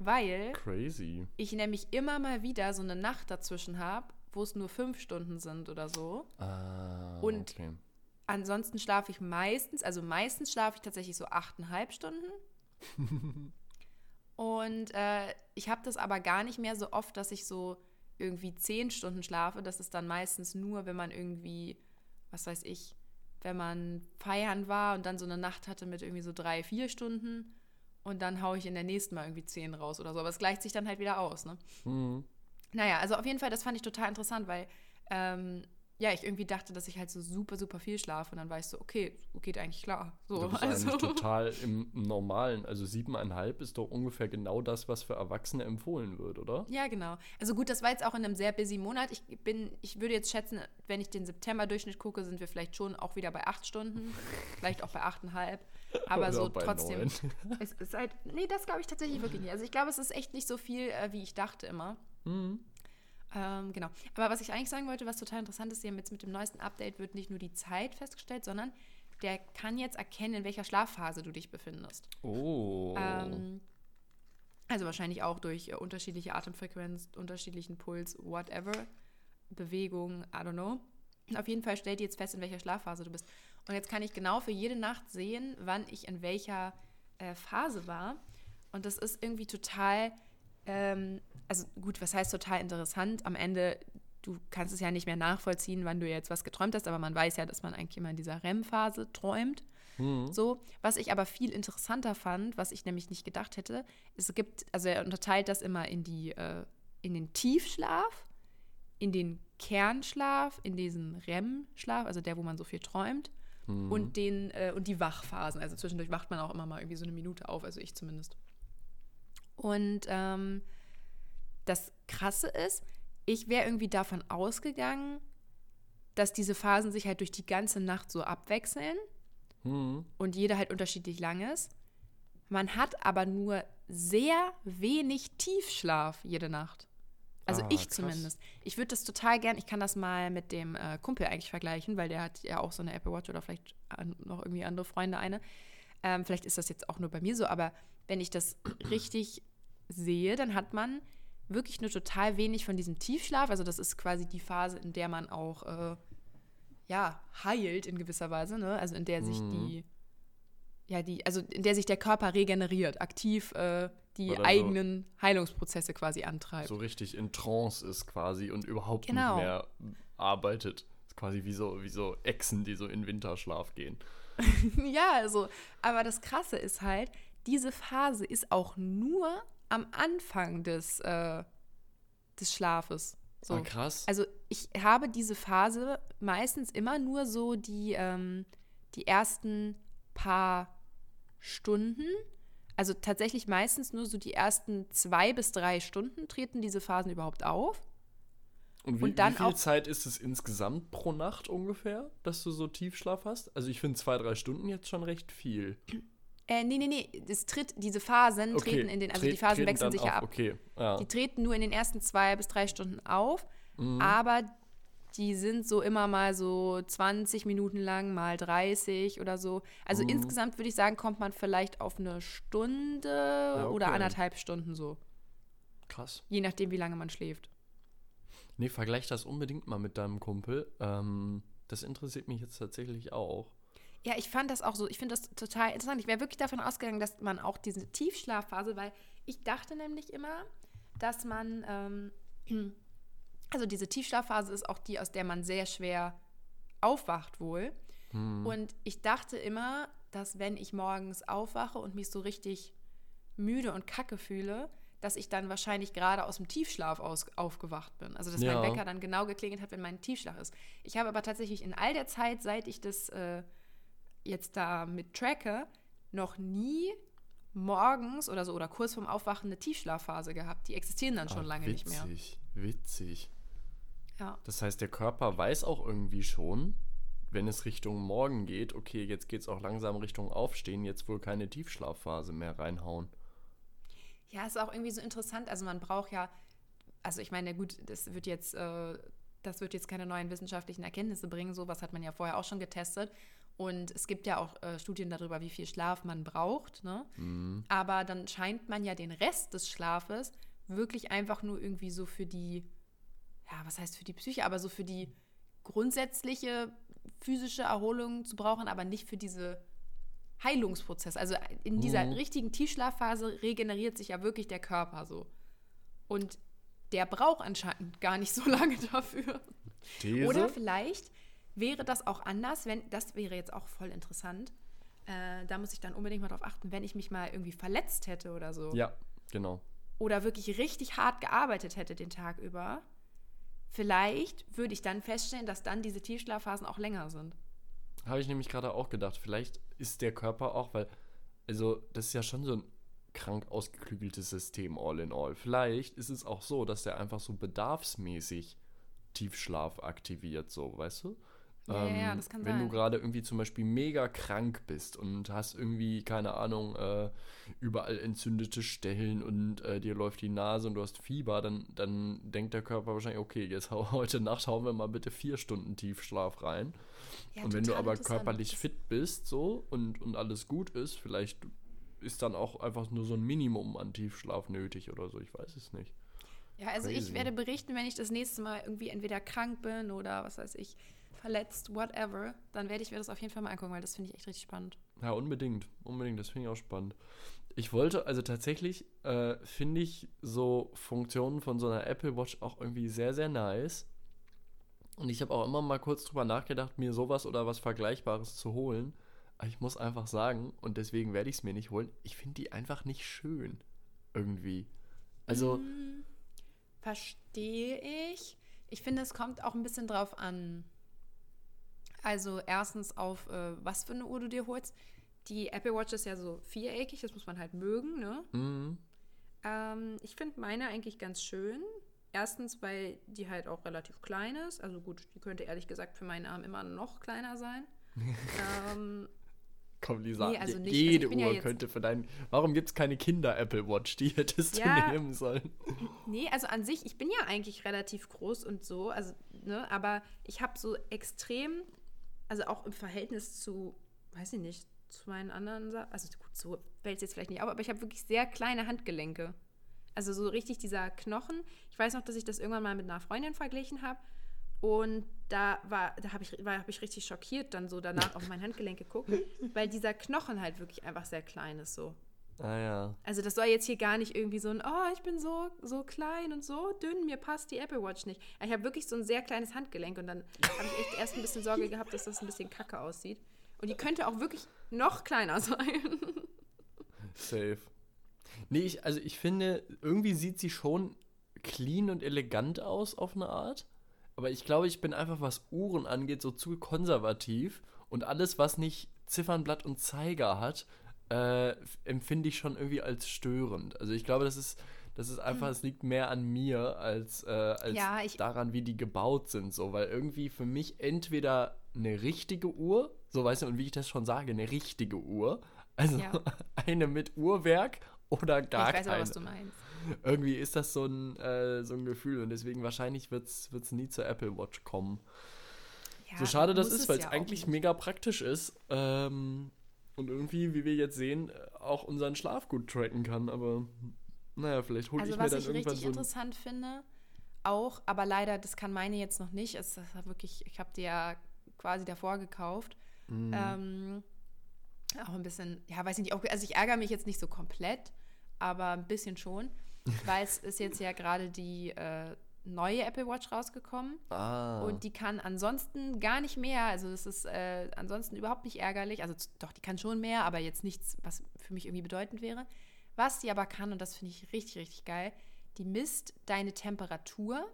Weil Crazy. ich nämlich immer mal wieder so eine Nacht dazwischen habe, wo es nur fünf Stunden sind oder so. Ah, und okay. ansonsten schlafe ich meistens, also meistens schlafe ich tatsächlich so achteinhalb Stunden. und äh, ich habe das aber gar nicht mehr so oft, dass ich so irgendwie zehn Stunden schlafe. Das ist dann meistens nur, wenn man irgendwie, was weiß ich, wenn man feiern war und dann so eine Nacht hatte mit irgendwie so drei, vier Stunden und dann haue ich in der nächsten Mal irgendwie zehn raus oder so. Aber es gleicht sich dann halt wieder aus, ne? Mhm. Naja, also auf jeden Fall, das fand ich total interessant, weil ähm, ja, ich irgendwie dachte, dass ich halt so super, super viel schlafe und dann war ich so, okay, geht eigentlich klar. So, du bist also. eigentlich total im Normalen. Also siebeneinhalb ist doch ungefähr genau das, was für Erwachsene empfohlen wird, oder? Ja, genau. Also gut, das war jetzt auch in einem sehr busy Monat. Ich bin, ich würde jetzt schätzen, wenn ich den September-Durchschnitt gucke, sind wir vielleicht schon auch wieder bei acht Stunden, vielleicht auch bei achteinhalb. Aber Oder so trotzdem. es ist halt, nee, das glaube ich tatsächlich wirklich nicht. Also ich glaube, es ist echt nicht so viel, äh, wie ich dachte immer. Mhm. Ähm, genau. Aber was ich eigentlich sagen wollte, was total interessant ist, jetzt mit dem neuesten Update wird nicht nur die Zeit festgestellt, sondern der kann jetzt erkennen, in welcher Schlafphase du dich befindest. Oh. Ähm, also wahrscheinlich auch durch äh, unterschiedliche Atemfrequenz, unterschiedlichen Puls, whatever, Bewegung, I don't know. Auf jeden Fall stellt die jetzt fest, in welcher Schlafphase du bist. Und jetzt kann ich genau für jede Nacht sehen, wann ich in welcher äh, Phase war. Und das ist irgendwie total ähm, also gut, was heißt total interessant? Am Ende, du kannst es ja nicht mehr nachvollziehen, wann du jetzt was geträumt hast, aber man weiß ja, dass man eigentlich immer in dieser REM-Phase träumt. Mhm. So, was ich aber viel interessanter fand, was ich nämlich nicht gedacht hätte, es gibt, also er unterteilt das immer in die, äh, in den Tiefschlaf, in den Kernschlaf, in diesen REM-Schlaf, also der, wo man so viel träumt, mhm. und den, äh, und die Wachphasen. Also zwischendurch wacht man auch immer mal irgendwie so eine Minute auf, also ich zumindest. Und ähm, das Krasse ist, ich wäre irgendwie davon ausgegangen, dass diese Phasen sich halt durch die ganze Nacht so abwechseln mhm. und jeder halt unterschiedlich lang ist. Man hat aber nur sehr wenig Tiefschlaf jede Nacht. Also ah, ich krass. zumindest. Ich würde das total gern, ich kann das mal mit dem äh, Kumpel eigentlich vergleichen, weil der hat ja auch so eine Apple Watch oder vielleicht an, noch irgendwie andere Freunde eine. Ähm, vielleicht ist das jetzt auch nur bei mir so, aber wenn ich das richtig sehe, dann hat man wirklich nur total wenig von diesem Tiefschlaf. Also das ist quasi die Phase, in der man auch äh, ja heilt in gewisser Weise, ne? Also in der sich mhm. die ja die also in der sich der Körper regeneriert, aktiv äh, die eigenen so, Heilungsprozesse quasi antreibt. So richtig in Trance ist quasi und überhaupt genau. nicht mehr arbeitet. Ist quasi wie so wie so Echsen, die so in Winterschlaf gehen. ja, also aber das Krasse ist halt, diese Phase ist auch nur am Anfang des, äh, des Schlafes. So. Ah, krass. Also ich habe diese Phase meistens immer nur so die, ähm, die ersten paar Stunden. Also tatsächlich meistens nur so die ersten zwei bis drei Stunden treten diese Phasen überhaupt auf. Und wie, und wie viel auch, Zeit ist es insgesamt pro Nacht ungefähr, dass du so Tiefschlaf hast? Also ich finde zwei, drei Stunden jetzt schon recht viel. Äh, nee, nee, nee. Das tritt, diese Phasen okay. treten in den, also Tret, die Phasen wechseln sich ja ab. Okay. Ja. Die treten nur in den ersten zwei bis drei Stunden auf, mhm. aber die sind so immer mal so 20 Minuten lang, mal 30 oder so. Also mhm. insgesamt würde ich sagen, kommt man vielleicht auf eine Stunde ja, okay. oder anderthalb Stunden so. Krass. Je nachdem, wie lange man schläft. Nee, vergleich das unbedingt mal mit deinem Kumpel. Ähm, das interessiert mich jetzt tatsächlich auch. Ja, ich fand das auch so, ich finde das total interessant. Ich wäre wirklich davon ausgegangen, dass man auch diese Tiefschlafphase, weil ich dachte nämlich immer, dass man, ähm, also diese Tiefschlafphase ist auch die, aus der man sehr schwer aufwacht wohl. Hm. Und ich dachte immer, dass wenn ich morgens aufwache und mich so richtig müde und kacke fühle, dass ich dann wahrscheinlich gerade aus dem Tiefschlaf aus, aufgewacht bin. Also dass ja. mein Wecker dann genau geklingelt hat, wenn mein Tiefschlaf ist. Ich habe aber tatsächlich in all der Zeit, seit ich das äh, jetzt da mit tracke, noch nie morgens oder so oder kurz vorm Aufwachen eine Tiefschlafphase gehabt. Die existieren dann schon Ach, lange witzig, nicht mehr. Witzig, witzig. Ja. Das heißt, der Körper weiß auch irgendwie schon, wenn es Richtung Morgen geht, okay, jetzt geht es auch langsam Richtung Aufstehen, jetzt wohl keine Tiefschlafphase mehr reinhauen. Ja, ist auch irgendwie so interessant. Also man braucht ja, also ich meine, gut, das wird jetzt, äh, das wird jetzt keine neuen wissenschaftlichen Erkenntnisse bringen. Sowas hat man ja vorher auch schon getestet. Und es gibt ja auch äh, Studien darüber, wie viel Schlaf man braucht. Ne? Mhm. Aber dann scheint man ja den Rest des Schlafes wirklich einfach nur irgendwie so für die, ja, was heißt für die Psyche, aber so für die grundsätzliche physische Erholung zu brauchen, aber nicht für diese Heilungsprozess. Also in dieser mhm. richtigen Tiefschlafphase regeneriert sich ja wirklich der Körper so. Und der braucht anscheinend gar nicht so lange dafür. These? Oder vielleicht wäre das auch anders, wenn, das wäre jetzt auch voll interessant. Äh, da muss ich dann unbedingt mal drauf achten, wenn ich mich mal irgendwie verletzt hätte oder so. Ja, genau. Oder wirklich richtig hart gearbeitet hätte den Tag über. Vielleicht würde ich dann feststellen, dass dann diese Tiefschlafphasen auch länger sind. Habe ich nämlich gerade auch gedacht. Vielleicht ist der Körper auch, weil, also, das ist ja schon so ein krank ausgeklügeltes System, all in all. Vielleicht ist es auch so, dass der einfach so bedarfsmäßig Tiefschlaf aktiviert, so, weißt du? Ja, ähm, ja, das kann wenn sein. du gerade irgendwie zum Beispiel mega krank bist und hast irgendwie, keine Ahnung, äh, überall entzündete Stellen und äh, dir läuft die Nase und du hast Fieber, dann, dann denkt der Körper wahrscheinlich, okay, jetzt heute Nacht hauen wir mal bitte vier Stunden Tiefschlaf rein. Ja, und wenn du aber körperlich fit bist so und, und alles gut ist, vielleicht ist dann auch einfach nur so ein Minimum an Tiefschlaf nötig oder so, ich weiß es nicht. Ja, also Crazy. ich werde berichten, wenn ich das nächste Mal irgendwie entweder krank bin oder was weiß ich, verletzt, whatever, dann werde ich mir das auf jeden Fall mal angucken, weil das finde ich echt richtig spannend. Ja, unbedingt. Unbedingt, das finde ich auch spannend. Ich wollte, also tatsächlich äh, finde ich so Funktionen von so einer Apple Watch auch irgendwie sehr, sehr nice. Und ich habe auch immer mal kurz drüber nachgedacht, mir sowas oder was Vergleichbares zu holen. Aber ich muss einfach sagen, und deswegen werde ich es mir nicht holen, ich finde die einfach nicht schön. Irgendwie. Also. Hm, verstehe ich. Ich finde, es kommt auch ein bisschen drauf an. Also erstens auf, äh, was für eine Uhr du dir holst. Die Apple Watch ist ja so viereckig, das muss man halt mögen, ne? Mhm. Ähm, ich finde meine eigentlich ganz schön. Erstens, weil die halt auch relativ klein ist. Also gut, die könnte ehrlich gesagt für meinen Arm immer noch kleiner sein. ähm, Komm, Lisa, nee, also nicht, jede also Uhr ja könnte für deinen. Warum gibt es keine Kinder-Apple Watch? Die hättest ja, du nehmen sollen. Nee, also an sich, ich bin ja eigentlich relativ groß und so, also, ne, aber ich habe so extrem also auch im Verhältnis zu, weiß ich nicht, zu meinen anderen Sachen, also gut, so fällt es jetzt vielleicht nicht auf, aber ich habe wirklich sehr kleine Handgelenke. Also so richtig dieser Knochen. Ich weiß noch, dass ich das irgendwann mal mit einer Freundin verglichen habe. Und da war, da habe ich, hab ich richtig schockiert dann so danach auf mein Handgelenk geguckt, weil dieser Knochen halt wirklich einfach sehr klein ist so. Ah ja. Also das soll jetzt hier gar nicht irgendwie so ein, oh, ich bin so, so klein und so dünn, mir passt die Apple Watch nicht. Ich habe wirklich so ein sehr kleines Handgelenk und dann habe ich echt erst ein bisschen Sorge gehabt, dass das ein bisschen kacke aussieht. Und die könnte auch wirklich noch kleiner sein. Safe. Nee, ich, also ich finde, irgendwie sieht sie schon clean und elegant aus auf eine Art. Aber ich glaube, ich bin einfach, was Uhren angeht, so zu konservativ. Und alles, was nicht Ziffernblatt und Zeiger hat, äh, empfinde ich schon irgendwie als störend. Also ich glaube, das ist, das ist einfach, hm. es liegt mehr an mir als, äh, als ja, daran, wie die gebaut sind. So, weil irgendwie für mich entweder eine richtige Uhr, so weißt du, und wie ich das schon sage, eine richtige Uhr, Also ja. eine mit Uhrwerk oder gar keine. Ich weiß auch, was du meinst. Irgendwie ist das so ein, äh, so ein Gefühl und deswegen wahrscheinlich wird es nie zur Apple Watch kommen. Ja, so schade das ist, weil es ja eigentlich mega praktisch ist ähm, und irgendwie, wie wir jetzt sehen, auch unseren Schlaf gut tracken kann. Aber naja, vielleicht hole also, ich mir dann irgendwann so. Was ich richtig interessant finde, auch, aber leider, das kann meine jetzt noch nicht. Es, das wirklich, ich habe die ja quasi davor gekauft. Mhm. Ähm, auch ein bisschen, ja, weiß ich nicht, auch, also ich ärgere mich jetzt nicht so komplett, aber ein bisschen schon, weil es ist jetzt ja gerade die äh, neue Apple Watch rausgekommen ah. und die kann ansonsten gar nicht mehr, also das ist äh, ansonsten überhaupt nicht ärgerlich, also doch, die kann schon mehr, aber jetzt nichts, was für mich irgendwie bedeutend wäre. Was die aber kann, und das finde ich richtig, richtig geil, die misst deine Temperatur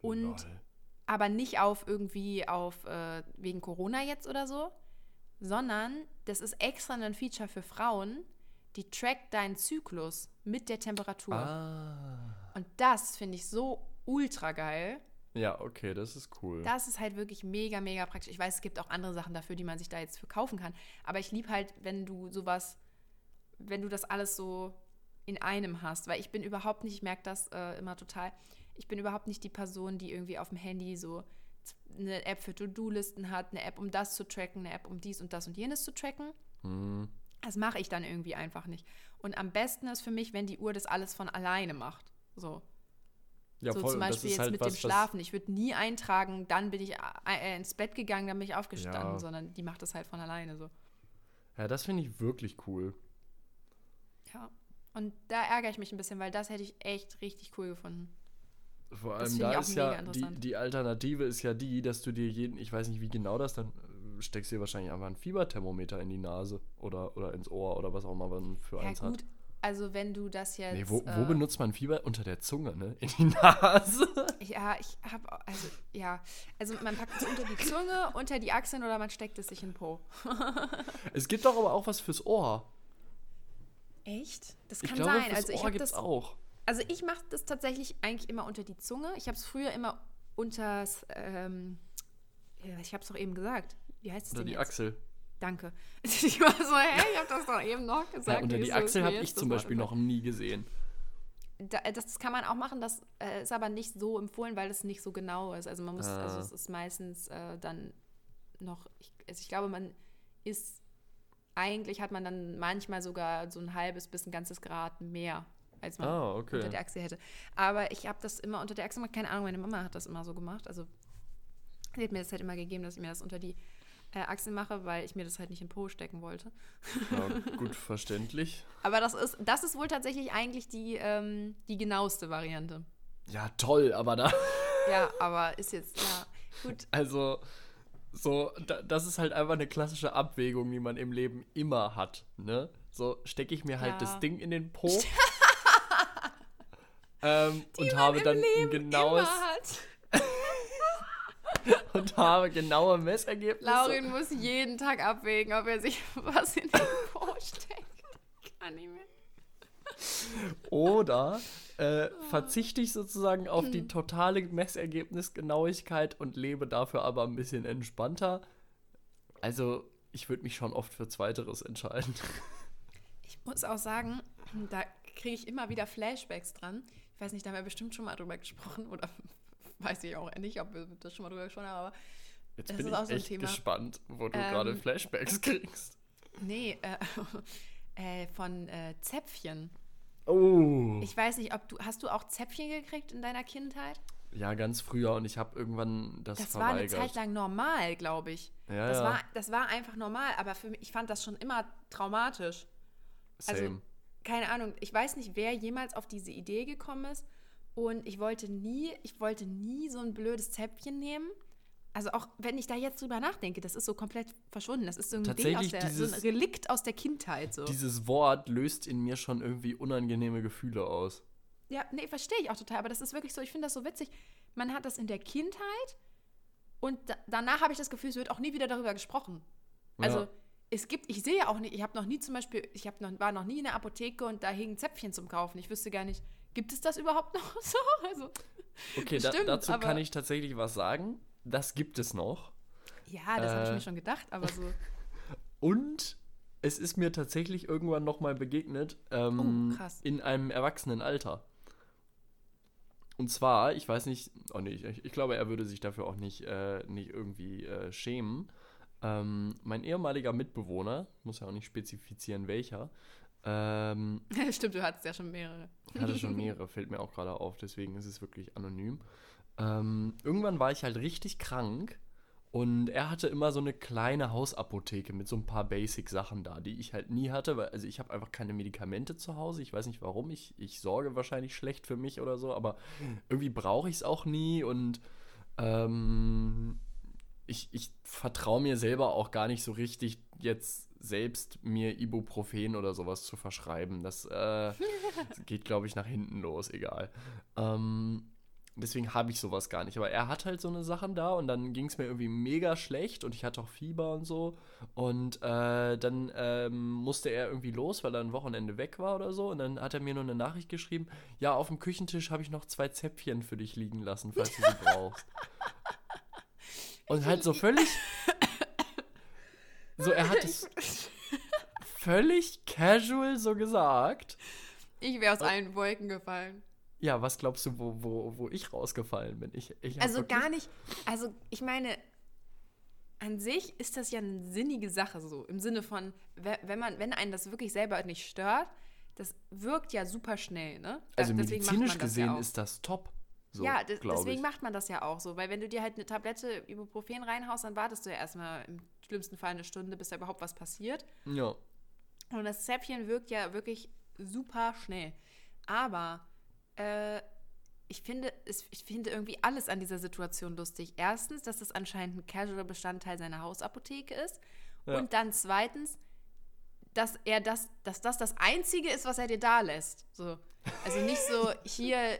und Lol. aber nicht auf irgendwie auf äh, wegen Corona jetzt oder so, sondern das ist extra ein Feature für Frauen, die trackt deinen Zyklus mit der Temperatur. Ah. Und das finde ich so ultra geil. Ja, okay, das ist cool. Das ist halt wirklich mega, mega praktisch. Ich weiß, es gibt auch andere Sachen dafür, die man sich da jetzt für kaufen kann. Aber ich liebe halt, wenn du sowas, wenn du das alles so in einem hast. Weil ich bin überhaupt nicht, ich merke das äh, immer total, ich bin überhaupt nicht die Person, die irgendwie auf dem Handy so eine App für To-Do-Listen hat, eine App, um das zu tracken, eine App, um dies und das und jenes zu tracken. Mhm. Das mache ich dann irgendwie einfach nicht. Und am besten ist für mich, wenn die Uhr das alles von alleine macht. So. Ja, so voll. zum Beispiel jetzt halt mit was, dem Schlafen. Ich würde nie eintragen, dann bin ich äh, ins Bett gegangen, dann bin ich aufgestanden, ja. sondern die macht das halt von alleine so. Ja, das finde ich wirklich cool. Ja. Und da ärgere ich mich ein bisschen, weil das hätte ich echt richtig cool gefunden. Vor allem da ist ja, die, die Alternative ist ja die, dass du dir jeden, ich weiß nicht wie genau das, dann äh, steckst du dir wahrscheinlich einfach ein Fieberthermometer in die Nase oder, oder ins Ohr oder was auch immer man für ja, eins gut. hat. Also wenn du das jetzt. Nee, wo, wo äh, benutzt man Fieber? Unter der Zunge, ne? In die Nase. Ja, ich habe, also ja, also man packt es unter die Zunge, unter die Achseln oder man steckt es sich in den Po. es gibt doch aber auch was fürs Ohr. Echt? Das kann ich glaube, sein. also ich habe das auch. Also ich mache das tatsächlich eigentlich immer unter die Zunge. Ich habe es früher immer unters, ähm, ich habe es doch eben gesagt. Wie heißt es denn die jetzt? Achsel. Danke. Ich war so, hey, ich habe das doch eben noch gesagt. Ja, unter die Achsel habe ich zum Beispiel noch nie gesehen. das, das, kann man auch machen, das äh, ist aber nicht so empfohlen, weil es nicht so genau ist. Also man muss, ah. also es ist meistens äh, dann noch, ich, also ich glaube, man ist eigentlich hat man dann manchmal sogar so ein halbes bis ein ganzes Grad mehr, als man oh, okay. unter der Achse hätte. Aber ich habe das immer unter der Achse gemacht. Keine Ahnung, meine Mama hat das immer so gemacht. Also sie hat mir das halt immer gegeben, dass ich mir das unter die äh, Achsel mache, weil ich mir das halt nicht in Po stecken wollte. Ja, gut verständlich. Aber das ist, das ist wohl tatsächlich eigentlich die, ähm, die genaueste Variante. Ja, toll, aber da. ja, aber ist jetzt, ja, gut. Also, so, da, das ist halt einfach eine klassische Abwägung, die man im Leben immer hat. Ne? So stecke ich mir halt ja. das Ding in den Po ähm, und habe dann ein genaues und habe genaue Messergebnisse. Laurin muss jeden Tag abwägen, ob er sich was in den Po steckt. Kann nicht mehr. Oder äh, verzichte ich sozusagen auf die hm. totale Messergebnisgenauigkeit und lebe dafür aber ein bisschen entspannter. Also, ich würde mich schon oft für Zweiteres entscheiden. Ich muss auch sagen, da kriege ich immer wieder Flashbacks dran. Ich weiß nicht, da haben wir bestimmt schon mal drüber gesprochen oder weiß ich auch nicht, ob wir das schon mal drüber gesprochen haben, aber Jetzt das bin ist ich auch so ein echt Thema. gespannt, wo du ähm, gerade Flashbacks kriegst. Nee, äh, äh, von äh, Zäpfchen. Oh. Ich weiß nicht, ob du hast du auch Zäpfchen gekriegt in deiner Kindheit? Ja, ganz früher und ich habe irgendwann das, das verweigert. Das war eine Zeit lang normal, glaube ich. Ja, das, ja. War, das war einfach normal, aber für mich, ich fand das schon immer traumatisch. Same. Also, keine Ahnung, ich weiß nicht, wer jemals auf diese Idee gekommen ist und ich wollte nie, ich wollte nie so ein blödes Zäpfchen nehmen also auch wenn ich da jetzt drüber nachdenke, das ist so komplett verschwunden. Das ist so ein Ding aus der, dieses, so ein Relikt aus der Kindheit. So. Dieses Wort löst in mir schon irgendwie unangenehme Gefühle aus. Ja, nee, verstehe ich auch total, aber das ist wirklich so, ich finde das so witzig. Man hat das in der Kindheit und da, danach habe ich das Gefühl, es wird auch nie wieder darüber gesprochen. Also ja. es gibt, ich sehe auch nicht, ich habe noch nie zum Beispiel, ich noch, war noch nie in der Apotheke und da hingen Zäpfchen zum Kaufen. Ich wüsste gar nicht, gibt es das überhaupt noch so? Also, okay, da, dazu kann ich tatsächlich was sagen das gibt es noch. Ja, das ähm, habe ich mir schon gedacht, aber so. Und es ist mir tatsächlich irgendwann nochmal begegnet. Ähm, oh, krass. In einem Erwachsenenalter. Und zwar, ich weiß nicht, oh nee, ich, ich glaube, er würde sich dafür auch nicht, äh, nicht irgendwie äh, schämen. Ähm, mein ehemaliger Mitbewohner, muss ja auch nicht spezifizieren, welcher. Ähm, Stimmt, du hattest ja schon mehrere. hatte schon mehrere, fällt mir auch gerade auf, deswegen ist es wirklich anonym. Ähm, irgendwann war ich halt richtig krank und er hatte immer so eine kleine Hausapotheke mit so ein paar Basic-Sachen da, die ich halt nie hatte, weil also ich habe einfach keine Medikamente zu Hause. Ich weiß nicht warum. Ich, ich sorge wahrscheinlich schlecht für mich oder so, aber irgendwie brauche ich es auch nie und ähm, ich, ich vertraue mir selber auch gar nicht so richtig, jetzt selbst mir Ibuprofen oder sowas zu verschreiben. Das äh, geht, glaube ich, nach hinten los, egal. Ähm, Deswegen habe ich sowas gar nicht. Aber er hat halt so eine Sachen da und dann ging es mir irgendwie mega schlecht und ich hatte auch Fieber und so. Und äh, dann ähm, musste er irgendwie los, weil er ein Wochenende weg war oder so. Und dann hat er mir nur eine Nachricht geschrieben: Ja, auf dem Küchentisch habe ich noch zwei Zäpfchen für dich liegen lassen, falls du sie brauchst. Und halt so völlig. So, er hat es völlig casual so gesagt. Ich wäre aus allen Wolken gefallen. Ja, was glaubst du, wo, wo, wo ich rausgefallen bin? Ich, ich also gar nicht, also ich meine, an sich ist das ja eine sinnige Sache so, im Sinne von, wenn man, wenn einen das wirklich selber nicht stört, das wirkt ja super schnell, ne? Also deswegen medizinisch gesehen ja ist das top. So, ja, deswegen ich. macht man das ja auch so, weil wenn du dir halt eine Tablette Ibuprofen reinhaust, dann wartest du ja erstmal im schlimmsten Fall eine Stunde, bis da überhaupt was passiert. Ja. Und das Zäpfchen wirkt ja wirklich super schnell. Aber äh, ich finde, es, ich finde irgendwie alles an dieser Situation lustig. Erstens, dass das anscheinend ein Casual-Bestandteil seiner Hausapotheke ist. Ja. Und dann zweitens, dass er das, dass das das Einzige ist, was er dir da lässt. So. Also nicht so hier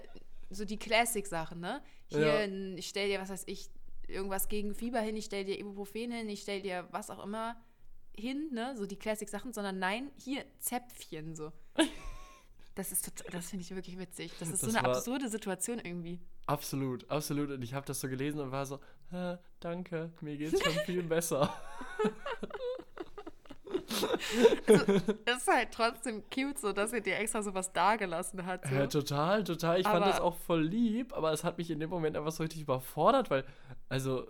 so die Classic-Sachen, ne? Hier, ja. ich stell dir, was weiß ich, irgendwas gegen Fieber hin, ich stell dir Ibuprofen hin, ich stell dir was auch immer hin, ne? So die Classic-Sachen, sondern nein, hier Zäpfchen so. Das ist das finde ich wirklich witzig. Das ist das so eine absurde Situation irgendwie. Absolut, absolut. Und ich habe das so gelesen und war so, danke, mir geht's schon viel besser. also, es ist halt trotzdem cute, so dass er dir extra sowas dagelassen hat. So. Ja, total, total. Ich aber fand das auch voll lieb, aber es hat mich in dem Moment einfach so richtig überfordert, weil, also,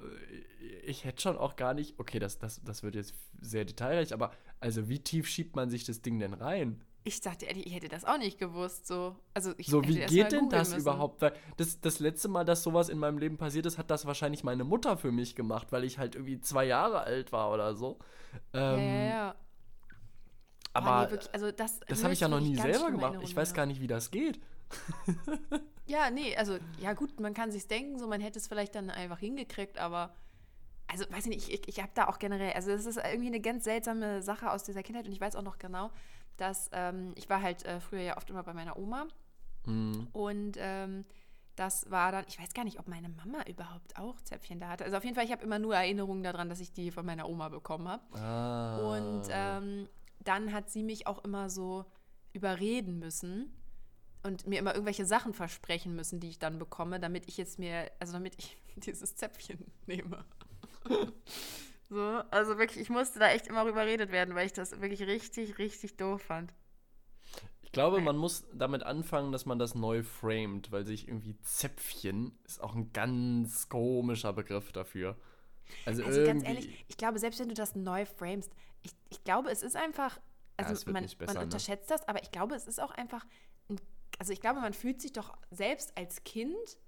ich hätte schon auch gar nicht, okay, das, das, das wird jetzt sehr detailreich, aber also wie tief schiebt man sich das Ding denn rein? Ich dachte ehrlich, ich hätte das auch nicht gewusst. So, also ich so wie geht denn das müssen. überhaupt? Weil das, das letzte Mal, dass sowas in meinem Leben passiert ist, hat das wahrscheinlich meine Mutter für mich gemacht, weil ich halt irgendwie zwei Jahre alt war oder so. Ähm, ja, ja, ja. Aber nee, wirklich, also das, das habe ich ja noch nie selber gemacht. Ich weiß gar nicht, wie das geht. ja, nee, also ja gut, man kann sich denken, so man hätte es vielleicht dann einfach hingekriegt, aber also weiß ich nicht, ich, ich habe da auch generell, also das ist irgendwie eine ganz seltsame Sache aus dieser Kindheit und ich weiß auch noch genau, dass ähm, ich war halt äh, früher ja oft immer bei meiner Oma mhm. und ähm, das war dann, ich weiß gar nicht, ob meine Mama überhaupt auch Zäpfchen da hatte. Also auf jeden Fall, ich habe immer nur Erinnerungen daran, dass ich die von meiner Oma bekommen habe. Ah. Und ähm, dann hat sie mich auch immer so überreden müssen und mir immer irgendwelche Sachen versprechen müssen, die ich dann bekomme, damit ich jetzt mir, also damit ich dieses Zäpfchen nehme. So, also wirklich, ich musste da echt immer überredet werden, weil ich das wirklich richtig, richtig doof fand. Ich glaube, man muss damit anfangen, dass man das neu framet, weil sich irgendwie Zäpfchen ist auch ein ganz komischer Begriff dafür. Also, also ganz ehrlich, ich glaube, selbst wenn du das neu framest, ich, ich glaube, es ist einfach, also ja, man, besser, man ne? unterschätzt ne? das, aber ich glaube, es ist auch einfach, ein, also ich glaube, man fühlt sich doch selbst als Kind,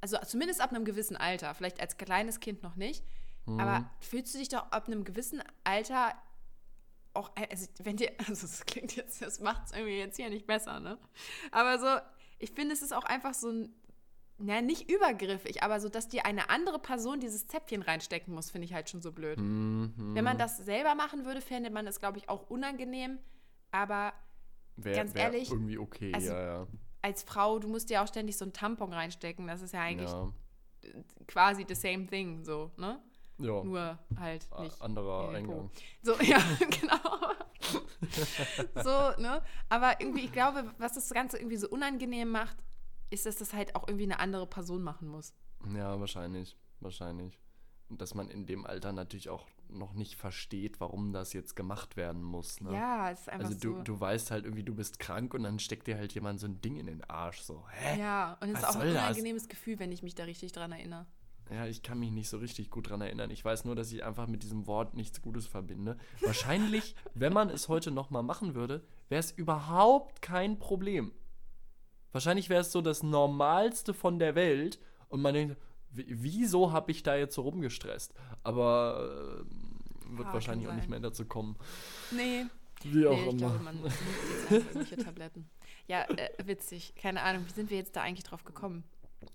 also zumindest ab einem gewissen Alter, vielleicht als kleines Kind noch nicht, Mhm. Aber fühlst du dich doch ab einem gewissen Alter auch, also wenn dir, also das klingt jetzt, das macht es irgendwie jetzt hier nicht besser, ne? Aber so, ich finde, es ist auch einfach so ein, na, nicht übergriffig, aber so, dass dir eine andere Person dieses Zäpfchen reinstecken muss, finde ich halt schon so blöd. Mhm. Wenn man das selber machen würde, fände man es, glaube ich, auch unangenehm, aber wär, ganz wär ehrlich. irgendwie okay, also, ja, ja. Als Frau, du musst dir auch ständig so einen Tampon reinstecken, das ist ja eigentlich ja. quasi the same thing, so, ne? Ja. Nur halt nicht. Anderer Eingang. So, ja, genau. so, ne? Aber irgendwie, ich glaube, was das Ganze irgendwie so unangenehm macht, ist, dass das halt auch irgendwie eine andere Person machen muss. Ja, wahrscheinlich. Wahrscheinlich. dass man in dem Alter natürlich auch noch nicht versteht, warum das jetzt gemacht werden muss. Ne? Ja, es ist einfach also du, so. du weißt halt irgendwie, du bist krank und dann steckt dir halt jemand so ein Ding in den Arsch. So, hä? Ja, und es ist auch ein soll das? unangenehmes Gefühl, wenn ich mich da richtig dran erinnere. Ja, ich kann mich nicht so richtig gut dran erinnern. Ich weiß nur, dass ich einfach mit diesem Wort nichts Gutes verbinde. Wahrscheinlich, wenn man es heute nochmal machen würde, wäre es überhaupt kein Problem. Wahrscheinlich wäre es so das Normalste von der Welt und man denkt, wieso habe ich da jetzt so rumgestresst? Aber äh, wird Ah, wahrscheinlich auch nicht mehr dazu kommen. Nee, Wie auch nee ich immer. glaube, man irgendwelche Tabletten. Ja, äh, witzig. Keine Ahnung, wie sind wir jetzt da eigentlich drauf gekommen?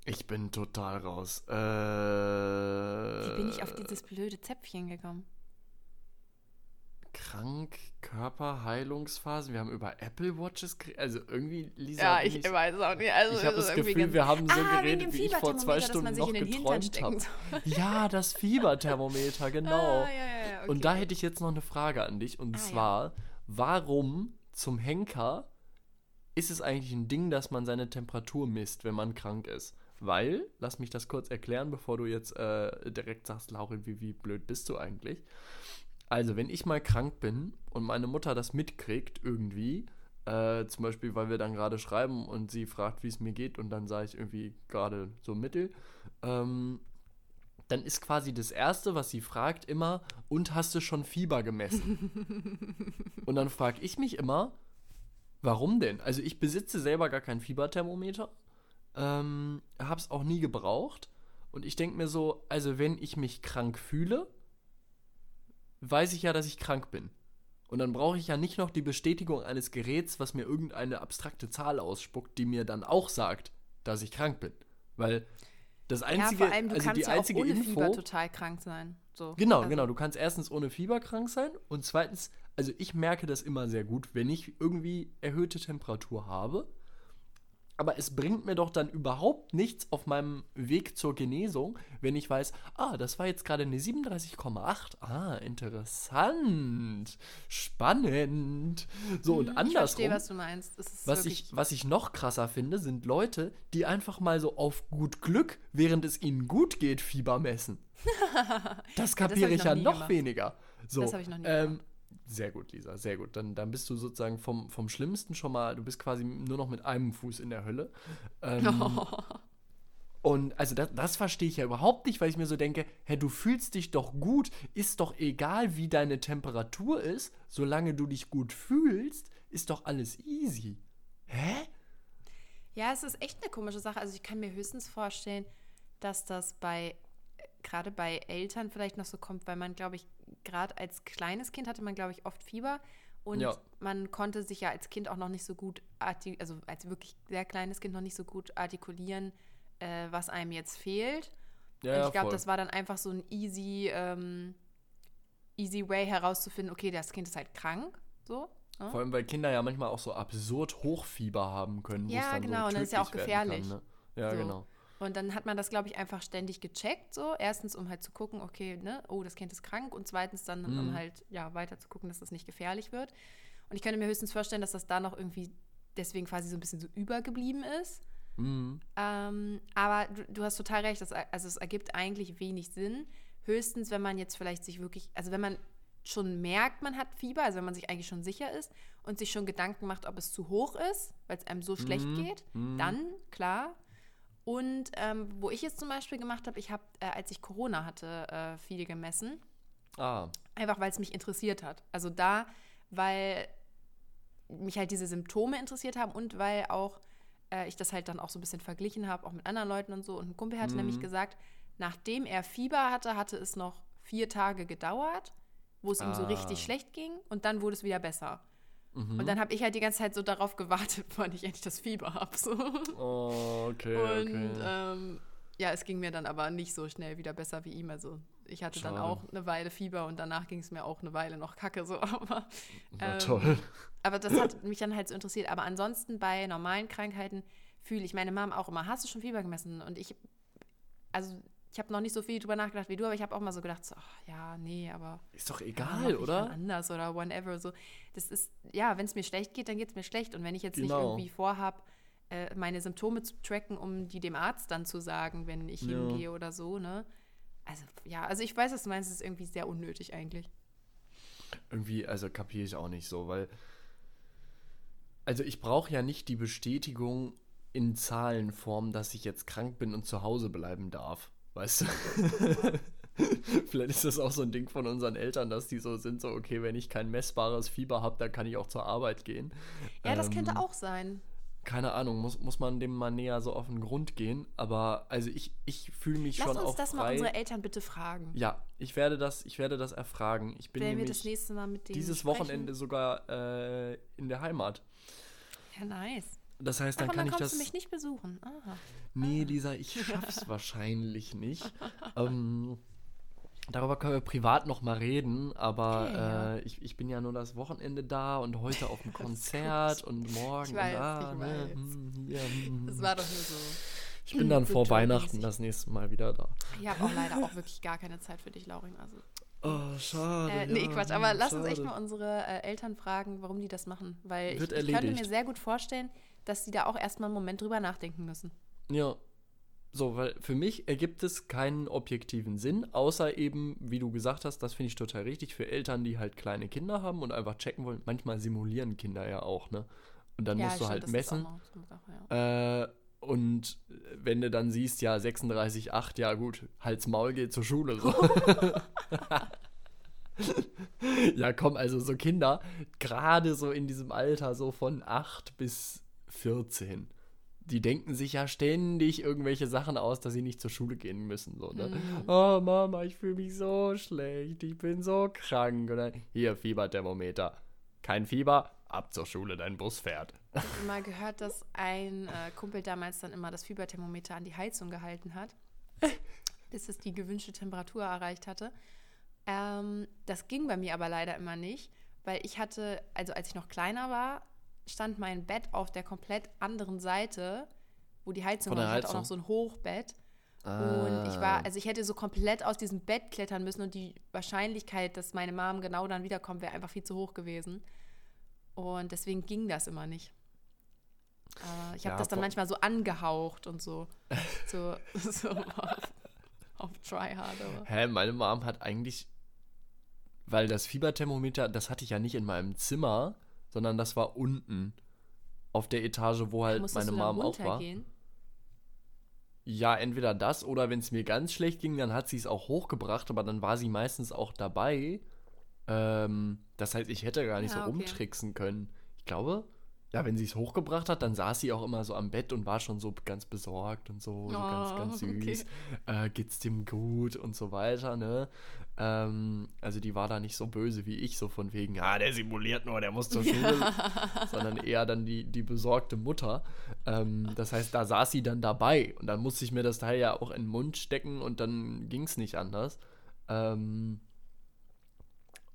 Ich bin total raus. Äh, Wie bin ich auf dieses blöde Zäpfchen gekommen? Krank, Körperheilungsphasen. Wir haben über Apple Watches geredet. Also irgendwie, Lisa. Ja, ich weiß auch nicht. Also, ich habe das Gefühl, wir haben so ah, geredet, wie ich vor zwei Stunden noch geträumt habe. Ja, das Fieberthermometer, genau. Ah, ja, ja, ja, okay. Und da hätte ich jetzt noch eine Frage an dich. Und Ah, ja. zwar, warum zum Henker ist es eigentlich ein Ding, dass man seine Temperatur misst, wenn man krank ist? Weil, lass mich das kurz erklären, bevor du jetzt äh, direkt sagst, Lauri, wie, wie blöd bist du eigentlich? Also, wenn ich mal krank bin und meine Mutter das mitkriegt irgendwie, äh, zum Beispiel, weil wir dann gerade schreiben und sie fragt, wie es mir geht und dann sage ich irgendwie gerade so mittel, ähm, dann ist quasi das Erste, was sie fragt, immer, und hast du schon Fieber gemessen? und dann frage ich mich immer, warum denn? Also ich besitze selber gar kein Fieberthermometer, ähm, habe es auch nie gebraucht und ich denke mir so, also wenn ich mich krank fühle, weiß ich ja, dass ich krank bin. Und dann brauche ich ja nicht noch die Bestätigung eines Geräts, was mir irgendeine abstrakte Zahl ausspuckt, die mir dann auch sagt, dass ich krank bin. Weil das ja, einzige, vor allem, du also kannst die ja einzige ohne Info, Fieber total krank sein. So. Genau, Also, genau. Du kannst erstens ohne Fieber krank sein und zweitens, also ich merke das immer sehr gut, wenn ich irgendwie erhöhte Temperatur habe. Aber es bringt mir doch dann überhaupt nichts auf meinem Weg zur Genesung, wenn ich weiß, ah, das war jetzt gerade eine 37,8. Ah, interessant. Spannend. So, und Mhm, Ich andersrum. verstehe, was du meinst. Was ich, was ich noch krasser finde, sind Leute, die einfach mal so auf gut Glück, während es ihnen gut geht, Fieber messen. Das kapiere ich ich noch ja noch gemacht. weniger. So, Das hab ich noch nie ähm, Sehr gut, Lisa, sehr gut. Dann, dann bist du sozusagen vom, vom Schlimmsten schon mal, du bist quasi nur noch mit einem Fuß in der Hölle. Ähm, Und also das, das verstehe ich ja überhaupt nicht, weil ich mir so denke, hä, du fühlst dich doch gut, ist doch egal, wie deine Temperatur ist, solange du dich gut fühlst, ist doch alles easy. Hä? Ja, es ist echt eine komische Sache. Also ich kann mir höchstens vorstellen, dass das bei, gerade bei Eltern vielleicht noch so kommt, weil man, glaube ich, gerade als kleines Kind hatte man, glaube ich, oft Fieber und Ja. man konnte sich ja als Kind auch noch nicht so gut, also als wirklich sehr kleines Kind noch nicht so gut artikulieren, äh, was einem jetzt fehlt. Ja, und ich glaube, das war dann einfach so ein easy, ähm, easy way herauszufinden, okay, das Kind ist halt krank, so. ne? Vor allem, weil Kinder ja manchmal auch so absurd Hochfieber haben können. Ja, dann genau, so und dann ist ja auch gefährlich. Kann, ne? Ja, So. genau. Und dann hat man das, glaube ich, einfach ständig gecheckt, so. Erstens, um halt zu gucken, okay, ne, oh, das Kind ist krank. Und zweitens dann, um Mhm. halt, ja, weiter zu gucken, dass das nicht gefährlich wird. Und ich könnte mir höchstens vorstellen, dass das da noch irgendwie deswegen quasi so ein bisschen so übergeblieben ist. Mhm. Ähm, aber du, du hast total recht, das, also es ergibt eigentlich wenig Sinn. Höchstens, wenn man jetzt vielleicht sich wirklich, also wenn man schon merkt, man hat Fieber, also wenn man sich eigentlich schon sicher ist und sich schon Gedanken macht, ob es zu hoch ist, weil es einem so schlecht Mhm. geht, Mhm. dann klar. Und ähm, wo ich es zum Beispiel gemacht habe, ich habe, äh, als ich Corona hatte, äh, viel gemessen. Ah, Einfach weil es mich interessiert hat. Also da, weil mich halt diese Symptome interessiert haben und weil auch äh, ich das halt dann auch so ein bisschen verglichen habe, auch mit anderen Leuten und so. Und ein Kumpel hatte Mhm. nämlich gesagt, nachdem er Fieber hatte, hatte es noch vier Tage gedauert, wo es ihm so Ah. richtig schlecht ging und dann wurde es wieder besser. Mhm. Und dann habe ich halt die ganze Zeit so darauf gewartet, wann ich endlich das Fieber habe. So. Oh, okay, Und okay. ähm, ja, es ging mir dann aber nicht so schnell wieder besser wie ihm. Also ich hatte dann Schade. auch eine Weile Fieber und danach ging es mir auch eine Weile noch kacke so. Aber, ähm, toll. aber das hat mich dann halt so interessiert. Aber ansonsten bei normalen Krankheiten fühle ich meine Mom auch immer, hast du schon Fieber gemessen? Und ich, also ich habe noch nicht so viel drüber nachgedacht wie du, aber ich habe auch mal so gedacht, so, ach, ja, nee, aber Ist doch ja, egal, wann oder? Anders oder whatever. So, das ist, ja, wenn es mir schlecht geht, dann geht es mir schlecht. Und wenn ich jetzt nicht Genau. irgendwie vorhab, äh, meine Symptome zu tracken, um die dem Arzt dann zu sagen, wenn ich Ja. hingehe oder so, ne? Also, ja, also ich weiß, was du meinst, es ist irgendwie sehr unnötig eigentlich. Irgendwie, also kapiere ich auch nicht so, weil. Also ich brauche ja nicht die Bestätigung in Zahlenform, dass ich jetzt krank bin und zu Hause bleiben darf. Weißt du? Vielleicht ist das auch so ein Ding von unseren Eltern, dass die so sind, so, okay, wenn ich kein messbares Fieber habe, dann kann ich auch zur Arbeit gehen. Ja, das ähm, könnte auch sein. Keine Ahnung, muss, muss man dem mal näher so auf den Grund gehen. Aber also ich, ich fühle mich Lass schon auch Lass uns das mal unsere Eltern bitte fragen. Ja, ich werde das, ich werde das erfragen. Ich bin Wenn wir das nächste Mal mit denen dieses sprechen. Wochenende sogar äh, in der Heimat. Ja, nice. Das heißt, dann Ach, kann dann ich das. du mich nicht besuchen. Aha. Nee, Lisa, ich schaff's wahrscheinlich nicht. Ähm, darüber können wir privat noch mal reden, aber okay, äh, ich, ich bin ja nur das Wochenende da und heute auf dem Konzert und morgen ich weiß, da. Ich ne, hm, ja, hm. Das war doch nur so. Ich bin dann vor Weihnachten das nächste Mal wieder da. Ich habe auch leider auch wirklich gar keine Zeit für dich, Laurin. Also. Oh, schade. Äh, nee, ja, Quatsch, aber lass uns echt mal unsere äh, Eltern fragen, warum die das machen. Weil ich, ich könnte mir sehr gut vorstellen, dass sie da auch erstmal einen Moment drüber nachdenken müssen. Ja. So, weil für mich ergibt es keinen objektiven Sinn, außer eben, wie du gesagt hast, das finde ich total richtig, für Eltern, die halt kleine Kinder haben und einfach checken wollen. Manchmal simulieren Kinder ja auch, ne? Und dann ja, musst du halt messen. Sache, ja. äh, und wenn du dann siehst, ja, 36,8, ja gut, Hals Maul geht zur Schule. So. ja, komm, also so Kinder, gerade so in diesem Alter, so von 8 bis 14, die denken sich ja ständig irgendwelche Sachen aus, dass sie nicht zur Schule gehen müssen. So, ne? Mhm. Oh Mama, ich fühle mich so schlecht, ich bin so krank. Oder hier, Fieberthermometer. Kein Fieber, ab zur Schule, dein Bus fährt. Ich habe mal gehört, dass ein äh, Kumpel damals dann immer das Fieberthermometer an die Heizung gehalten hat, bis es die gewünschte Temperatur erreicht hatte. Ähm, das ging bei mir aber leider immer nicht, weil ich hatte, also als ich noch kleiner war, stand mein Bett auf der komplett anderen Seite, wo die Heizung war. Ich hatte auch noch so ein Hochbett. Ah. Und ich war, also ich hätte so komplett aus diesem Bett klettern müssen und die Wahrscheinlichkeit, dass meine Mom genau dann wiederkommt, wäre einfach viel zu hoch gewesen. Und deswegen ging das immer nicht. Äh, ich habe ja, das dann manchmal so angehaucht und so. so, so auf, auf Tryhard. Hä, meine Mom hat eigentlich, weil das Fieberthermometer, das hatte ich ja nicht in meinem Zimmer, sondern das war unten auf der Etage, wo halt Musstest meine Mom auch war. Ja, entweder das oder wenn es mir ganz schlecht ging, dann hat sie es auch hochgebracht, aber dann war sie meistens auch dabei. Ähm, das heißt, ich hätte gar nicht ja, so okay. rumtricksen können. Ich glaube, ja, wenn sie es hochgebracht hat, dann saß sie auch immer so am Bett und war schon so ganz besorgt und so, so oh, ganz, ganz süß. Okay. Äh, geht's dem gut und so weiter, ne? Ähm, also die war da nicht so böse wie ich, so von wegen, ah, der simuliert nur, der muss zur Schule, ja. sondern eher dann die, die besorgte Mutter. Ähm, das heißt, da saß sie dann dabei und dann musste ich mir das Teil ja auch in den Mund stecken und dann ging es nicht anders. Ähm,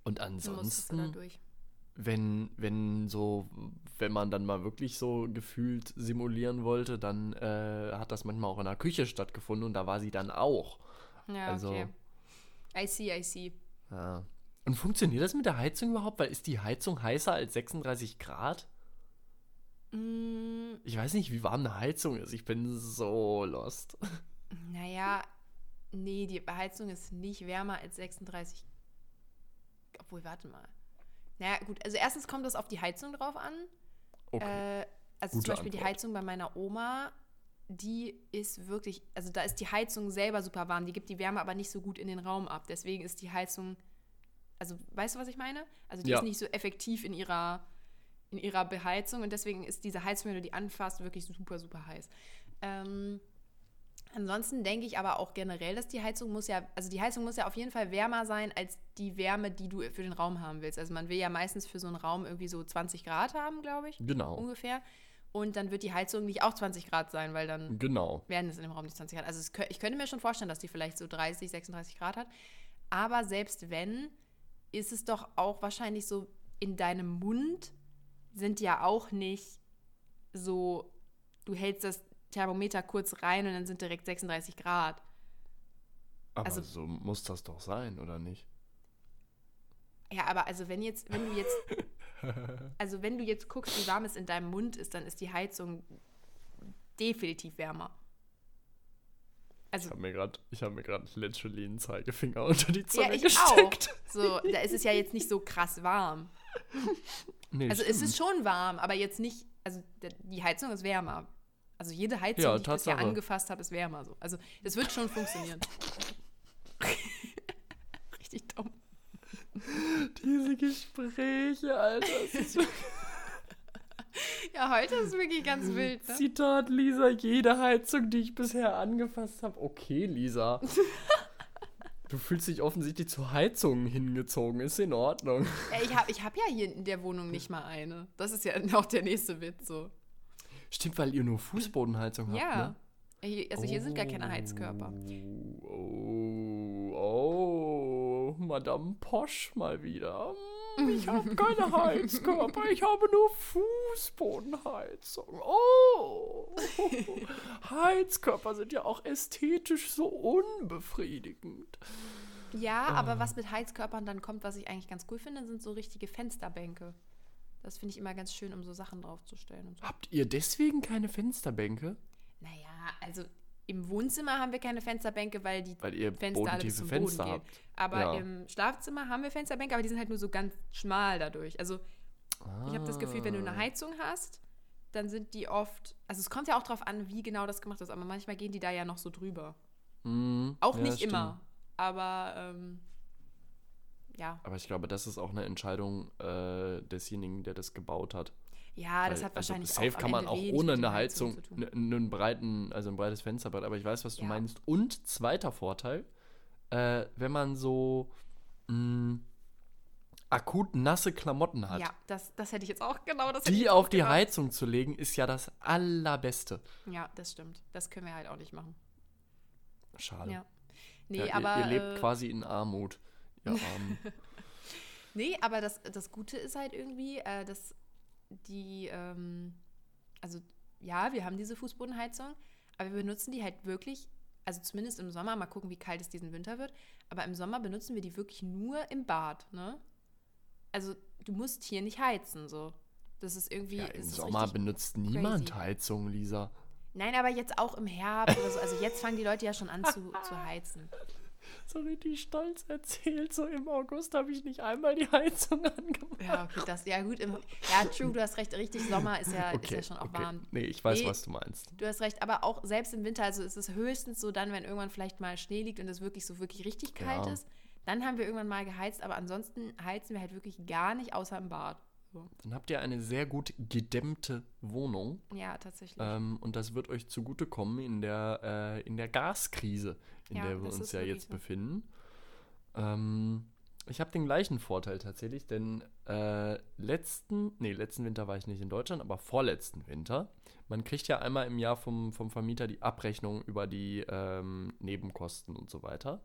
und ansonsten wenn, wenn so, wenn man dann mal wirklich so gefühlt simulieren wollte, dann äh, hat das manchmal auch in der Küche stattgefunden und da war sie dann auch. Ja, also, okay. I see, I see. Ja. Und funktioniert das mit der Heizung überhaupt? Weil ist die Heizung heißer als 36 Grad? Mm. Ich weiß nicht, wie warm eine Heizung ist. Ich bin so lost. Naja, nee, die Heizung ist nicht wärmer als 36. Obwohl, warte mal. Naja, gut, also erstens kommt es auf die Heizung drauf an. Okay. Äh, also Gute zum Beispiel Antwort. die Heizung bei meiner Oma, die ist wirklich, also da ist die Heizung selber super warm, die gibt die Wärme aber nicht so gut in den Raum ab. Deswegen ist die Heizung, also weißt du, was ich meine? Also die ja. ist nicht so effektiv in ihrer, in ihrer Beheizung und deswegen ist diese Heizung, wenn du die anfasst, wirklich super, super heiß. Ähm, Ansonsten denke ich aber auch generell, dass die Heizung muss ja, also die Heizung muss ja auf jeden Fall wärmer sein als die Wärme, die du für den Raum haben willst. Also man will ja meistens für so einen Raum irgendwie so 20 Grad haben, glaube ich. Genau. Ungefähr. Und dann wird die Heizung nicht auch 20 Grad sein, weil dann genau. werden es in dem Raum nicht 20 Grad. Also es, ich könnte mir schon vorstellen, dass die vielleicht so 30, 36 Grad hat. Aber selbst wenn, ist es doch auch wahrscheinlich so, in deinem Mund sind ja auch nicht so, du hältst das Thermometer kurz rein und dann sind direkt 36 Grad. Aber also, so muss das doch sein, oder nicht? Ja, aber also wenn jetzt, wenn du jetzt, also wenn du jetzt guckst, wie warm es in deinem Mund ist, dann ist die Heizung definitiv wärmer. Also, ich habe mir gerade hab literally einen Zeigefinger unter die Zunge ja, ich gesteckt. Auch. So, da ist es ja jetzt nicht so krass warm. Nee, also stimmt. es ist schon warm, aber jetzt nicht, also die Heizung ist wärmer. Also jede Heizung, ja, die ich bisher angefasst habe, ist wärmer so. Also das wird schon funktionieren. Richtig dumm. Diese Gespräche, Alter. ja, heute ist wirklich ganz wild. Ne? Zitat Lisa, jede Heizung, die ich bisher angefasst habe. Okay, Lisa. Du fühlst dich offensichtlich zu Heizungen hingezogen. Ist in Ordnung. Ich habe ich hab ja hier in der Wohnung nicht mal eine. Das ist ja noch der nächste Witz so. Stimmt, weil ihr nur Fußbodenheizung habt, ja. ne? Hier, also hier sind gar keine Heizkörper. Oh, oh, Madame Posch mal wieder. Ich habe keine Heizkörper, ich habe nur Fußbodenheizung. Oh, Heizkörper sind ja auch ästhetisch so unbefriedigend. Ja, aber ah. was mit Heizkörpern dann kommt, was ich eigentlich ganz cool finde, sind so richtige Fensterbänke. Das finde ich immer ganz schön, um so Sachen draufzustellen. So. Habt ihr deswegen keine Fensterbänke? Naja, also im Wohnzimmer haben wir keine Fensterbänke, weil die weil ihr Fenster alle bis zum Fenster Boden gehen. Aber ja. im Schlafzimmer haben wir Fensterbänke, aber die sind halt nur so ganz schmal dadurch. Also ah. ich habe das Gefühl, wenn du eine ah. Heizung hast, dann sind die oft, also es kommt ja auch darauf an, wie genau das gemacht ist, aber manchmal gehen die da ja noch so drüber. Mm, auch ja, nicht immer, aber ähm, ja. Aber ich glaube, das ist auch eine Entscheidung äh, desjenigen, der das gebaut hat. Ja, das hat also wahrscheinlich safe auch kann man auch ohne eine Heizung, einen breiten, also ein breites Fenster, aber ich weiß, was du ja. meinst. Und zweiter Vorteil, äh, wenn man so mh, mm, akut nasse Klamotten hat. Ja, das, das hätte ich jetzt auch genau das. Die auf die gemacht. Heizung zu legen, ist ja das allerbeste. Ja, das stimmt. Das können wir halt auch nicht machen. Schade. Ja. Nee, ja, aber. Ihr, ihr lebt äh, quasi in Armut. Ja, Armen. nee, aber das, das Gute ist halt irgendwie, äh, dass die, ähm, also ja, wir haben diese Fußbodenheizung, aber wir benutzen die halt wirklich, also zumindest im Sommer, mal gucken, wie kalt es diesen Winter wird, aber im Sommer benutzen wir die wirklich nur im Bad, ne? Also du musst hier nicht heizen, so. Das ist irgendwie. Ja, Im Sommer benutzt niemand crazy. Heizung, Lisa. Nein, aber jetzt auch im Herbst oder so. Also jetzt fangen die Leute ja schon an zu, zu heizen so richtig stolz erzählt, so im August habe ich nicht einmal die Heizung angemacht. Ja, okay, das, ja gut, im, ja, true, du hast recht, richtig, Sommer ist ja, okay, ist ja schon auch okay. warm. Nee, ich weiß, nee, was du meinst. Du hast recht, aber auch selbst im Winter, also ist es höchstens so dann, wenn irgendwann vielleicht mal Schnee liegt und es wirklich so wirklich richtig kalt ja. ist, dann haben wir irgendwann mal geheizt, aber ansonsten heizen wir halt wirklich gar nicht, außer im Bad. So. Dann habt ihr eine sehr gut gedämmte Wohnung. Ja, tatsächlich. Ähm, und das wird euch zugutekommen in der, äh, in der Gaskrise, in ja, der wir uns ja jetzt so. befinden. Ähm, ich habe den gleichen Vorteil tatsächlich, denn äh, letzten, nee, letzten Winter war ich nicht in Deutschland, aber vorletzten Winter. Man kriegt ja einmal im Jahr vom, vom Vermieter die Abrechnung über die ähm, Nebenkosten und so weiter.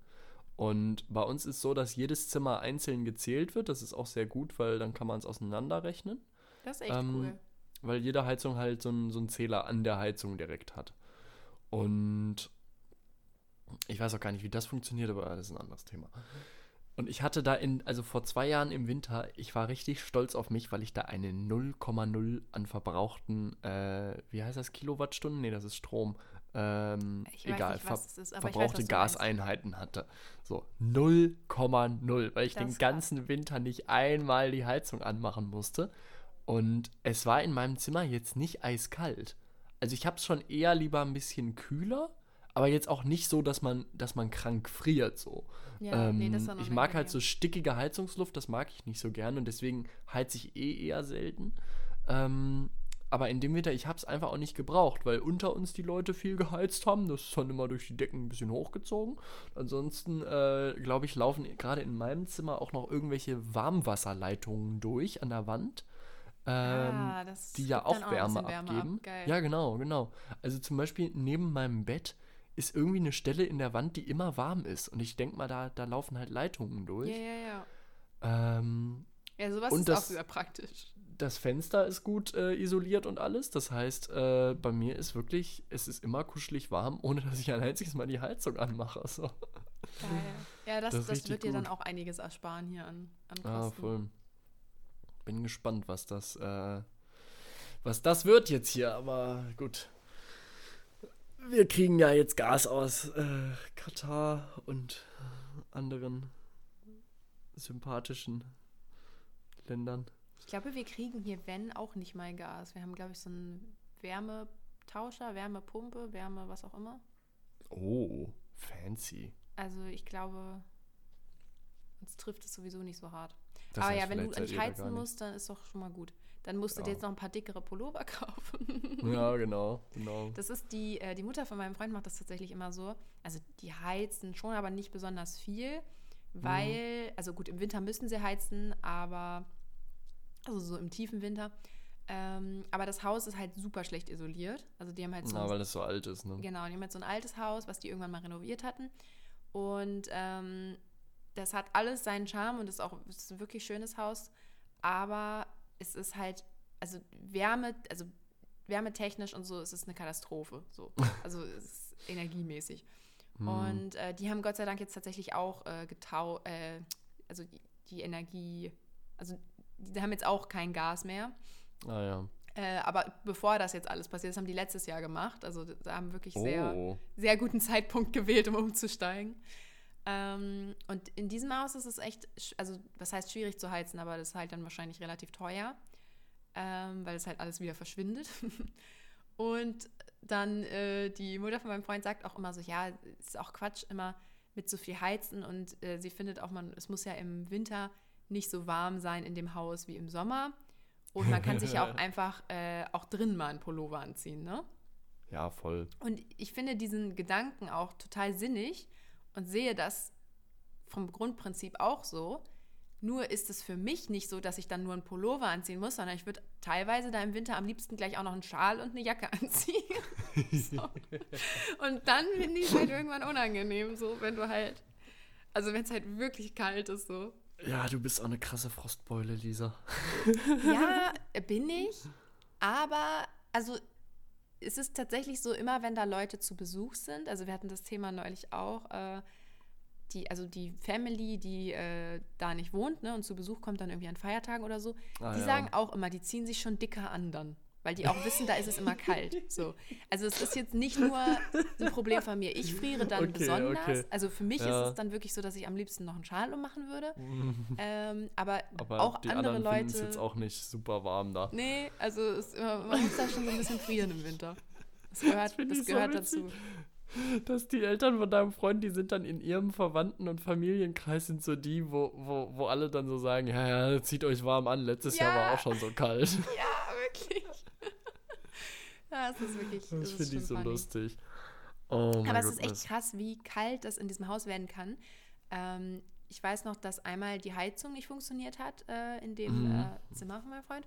Und bei uns ist so, dass jedes Zimmer einzeln gezählt wird. Das ist auch sehr gut, weil dann kann man es auseinanderrechnen. Das ist echt ähm, cool. Weil jede Heizung halt so, ein, so einen Zähler an der Heizung direkt hat. Und ich weiß auch gar nicht, wie das funktioniert, aber das ist ein anderes Thema. Und ich hatte da in, also vor zwei Jahren im Winter, ich war richtig stolz auf mich, weil ich da eine 0,0 an verbrauchten, äh, wie heißt das, Kilowattstunden? Nee, das ist Strom, ähm, egal, nicht, ver ist, verbrauchte weiß, Gaseinheiten hatte. So 0,0, weil ich das den ganzen. Winter nicht einmal die Heizung anmachen musste. Und es war in meinem Zimmer jetzt nicht eiskalt. Also ich habe es schon eher lieber ein bisschen kühler, aber jetzt auch nicht so, dass man, dass man krank friert so. Ja, ähm, nee, ich mag halt so stickige Heizungsluft, das mag ich nicht so gerne und deswegen heize ich eh eher selten. Ähm, aber in dem Winter, ich habe es einfach auch nicht gebraucht, weil unter uns die Leute viel geheizt haben. Das ist dann immer durch die Decken ein bisschen hochgezogen. Ansonsten, äh, glaube ich, laufen gerade in meinem Zimmer auch noch irgendwelche Warmwasserleitungen durch an der Wand. Ähm, ah, die ja auch Wärme, Wärme abgeben. Ab. Ja, genau, genau. Also zum Beispiel neben meinem Bett ist irgendwie eine Stelle in der Wand, die immer warm ist. Und ich denke mal, da, da laufen halt Leitungen durch. Ja, ja, ja. Ähm, ja, sowas ist das, auch sehr praktisch das Fenster ist gut äh, isoliert und alles. Das heißt, äh, bei mir ist wirklich, es ist immer kuschelig warm, ohne dass ich ein einziges Mal die Heizung anmache. So. Geil. Ja, das, das, das wird dir dann auch einiges ersparen hier an, an Kosten. Ah, voll. Bin gespannt, was das, äh, was das wird jetzt hier, aber gut. wir kriegen ja jetzt Gas aus äh, Katar und anderen sympathischen Ländern. Ich glaube, wir kriegen hier, wenn, auch nicht mal Gas. Wir haben, glaube ich, so einen Wärmetauscher, Wärmepumpe, Wärme, was auch immer. Oh, fancy. Also ich glaube, uns trifft es sowieso nicht so hart. Das Aber ja, wenn du nicht heizen musst, dann ist doch schon mal gut. Dann musst du ja. dir jetzt noch ein paar dickere Pullover kaufen. ja, genau, genau. Das ist die, äh, die Mutter von meinem Freund macht das tatsächlich immer so. Also die heizen schon, aber nicht besonders viel, weil, mhm. also gut, im Winter müssen sie heizen, aber, also so im tiefen Winter. Ähm, aber das Haus ist halt super schlecht isoliert. Also die haben halt so. Na, weil es so alt ist, ne? Genau, die haben halt so ein altes Haus, was die irgendwann mal renoviert hatten. Und ähm, das hat alles seinen Charme und ist auch ist ein wirklich schönes Haus. Aber es ist halt, also Wärme, also wärmetechnisch und so, es ist eine Katastrophe. So. Also es ist energiemäßig. Hm. Und äh, die haben Gott sei Dank jetzt tatsächlich auch äh, getau, äh, also die, die, Energie, also die haben jetzt auch kein Gas mehr. Ah ja. Äh, aber bevor das jetzt alles passiert, das haben die letztes Jahr gemacht. Also da haben wirklich oh. sehr, sehr guten Zeitpunkt gewählt, um umzusteigen. Ähm, und in diesem Haus ist es echt, also was heißt schwierig zu heizen, aber das ist halt dann wahrscheinlich relativ teuer, ähm, weil es halt alles wieder verschwindet. und dann äh, die Mutter von meinem Freund sagt auch immer so, ja, ist auch Quatsch, immer mit so viel heizen und äh, sie findet auch, man, es muss ja im Winter nicht so warm sein in dem Haus wie im Sommer. Und man kann sich ja auch einfach äh, auch drin mal einen Pullover anziehen, ne? Ja, voll. Und ich finde diesen Gedanken auch total sinnig, und sehe das vom Grundprinzip auch so. Nur ist es für mich nicht so, dass ich dann nur einen Pullover anziehen muss, sondern ich würde teilweise da im Winter am liebsten gleich auch noch einen Schal und eine Jacke anziehen. so. Und dann finde ich es halt irgendwann unangenehm, so wenn du halt, also wenn es halt wirklich kalt ist, so. Ja, du bist auch eine krasse Frostbeule, Lisa. ja, bin ich. Aber, also es ist tatsächlich so, immer wenn da Leute zu Besuch sind, also wir hatten das Thema neulich auch, äh, die, also die Family, die äh, da nicht wohnt ne, und zu Besuch kommt dann irgendwie an Feiertagen oder so, ah, die ja. sagen auch immer, die ziehen sich schon dicker an dann weil die auch wissen, da ist es immer kalt. So. Also es ist jetzt nicht nur ein Problem von mir. Ich friere dann okay, besonders. Okay. Also für mich ja. ist es dann wirklich so, dass ich am liebsten noch einen Schal ummachen würde. ähm, aber, aber, auch die andere Leute. ist jetzt auch nicht super warm da. Nee, also es, man muss da schon so ein bisschen frieren im Winter. Das gehört, das, das gehört so dazu dass die Eltern von deinem Freund, die sind dann in ihrem Verwandten- und Familienkreis, sind so die, wo, wo, wo alle dann so sagen, ja, ja, zieht euch warm an, letztes ja. Jahr war auch schon so kalt. Ja, wirklich. Ja, es ist wirklich. Das finde ich so funny. lustig. Oh Aber es ist echt krass, wie kalt das in diesem Haus werden kann. Ähm, ich weiß noch, dass einmal die Heizung nicht funktioniert hat äh, in dem mhm. äh, Zimmer von meinem Freund.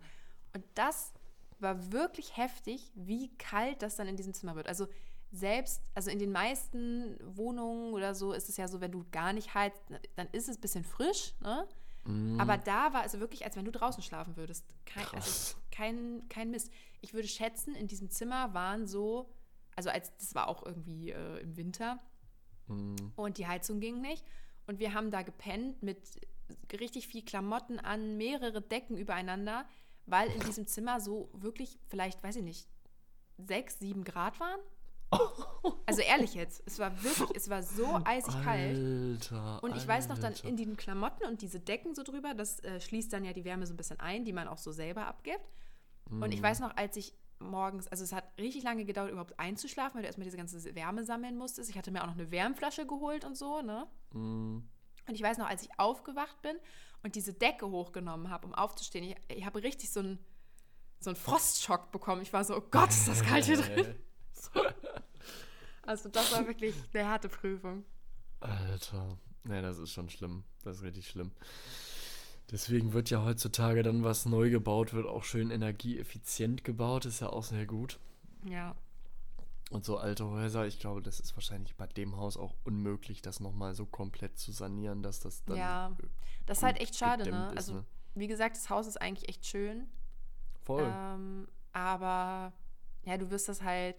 Und das war wirklich heftig, wie kalt das dann in diesem Zimmer wird. Also selbst, also in den meisten Wohnungen oder so ist es ja so, wenn du gar nicht heizt, dann ist es ein bisschen frisch, ne? Mm. Aber da war es wirklich, als wenn du draußen schlafen würdest. Kein, also kein, kein Mist. Ich würde schätzen, in diesem Zimmer waren so, also als das war auch irgendwie äh, im Winter mm. und die Heizung ging nicht. Und wir haben da gepennt mit richtig viel Klamotten an, mehrere Decken übereinander, weil in diesem Zimmer so wirklich, vielleicht, weiß ich nicht, sechs, sieben Grad waren. Also ehrlich jetzt, es war wirklich, es war so eisig kalt. Alter, und ich weiß noch dann in den Klamotten und diese Decken so drüber, das äh, schließt dann ja die Wärme so ein bisschen ein, die man auch so selber abgibt. Mm. Und ich mhm. weiß noch, als ich morgens, also es hat richtig lange gedauert, überhaupt einzuschlafen, weil du erstmal diese ganze Wärme sammeln musstest. Ich hatte mir auch noch eine Wärmflasche geholt und so, ne? Mm. Und ich weiß noch, als ich aufgewacht bin und diese Decke hochgenommen habe, um aufzustehen, ich, ich habe richtig so einen so einen Frostschock bekommen. Ich war so, oh Gott, ist das kalt hier drin. Also das war wirklich eine harte Prüfung. Alter. Nee, das ist schon schlimm. Das ist richtig schlimm. Deswegen wird ja heutzutage dann, was neu gebaut wird, auch schön energieeffizient gebaut. Ist ja auch sehr gut. Ja. Und so alte Häuser, ich glaube, das ist wahrscheinlich bei dem Haus auch unmöglich, das nochmal so komplett zu sanieren, dass das dann. Ja, das ist halt echt schade, ne? Ist, also, ne? wie gesagt, das Haus ist eigentlich echt schön. Voll. Ähm, aber ja, du wirst das halt,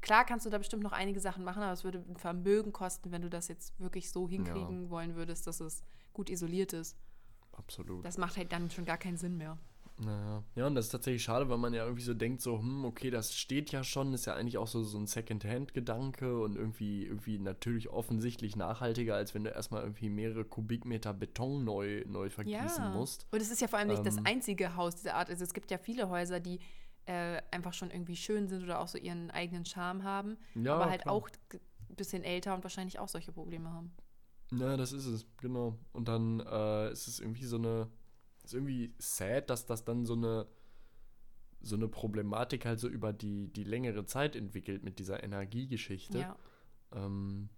klar kannst du da bestimmt noch einige Sachen machen, aber es würde ein Vermögen kosten, wenn du das jetzt wirklich so hinkriegen ja. wollen würdest, dass es gut isoliert ist. Absolut. Das macht halt dann schon gar keinen Sinn mehr. Naja. Ja, und das ist tatsächlich schade, weil man ja irgendwie so denkt, so, hm, okay, das steht ja schon, ist ja eigentlich auch so, so ein Second-Hand-Gedanke und irgendwie, irgendwie natürlich offensichtlich nachhaltiger, als wenn du erstmal irgendwie mehrere Kubikmeter Beton neu, neu vergießen ja. musst. Und es ist ja vor allem nicht das ähm. einzige Haus dieser Art. Also es gibt ja viele Häuser, die äh, einfach schon irgendwie schön sind oder auch so ihren eigenen Charme haben, ja, aber halt klar. auch ein bisschen älter und wahrscheinlich auch solche Probleme haben. Ja, das ist es, genau. Und dann äh, ist es irgendwie so eine ist irgendwie sad, dass das dann so eine so eine Problematik halt so über die, die längere Zeit entwickelt mit dieser Energiegeschichte. Ja. Ähm,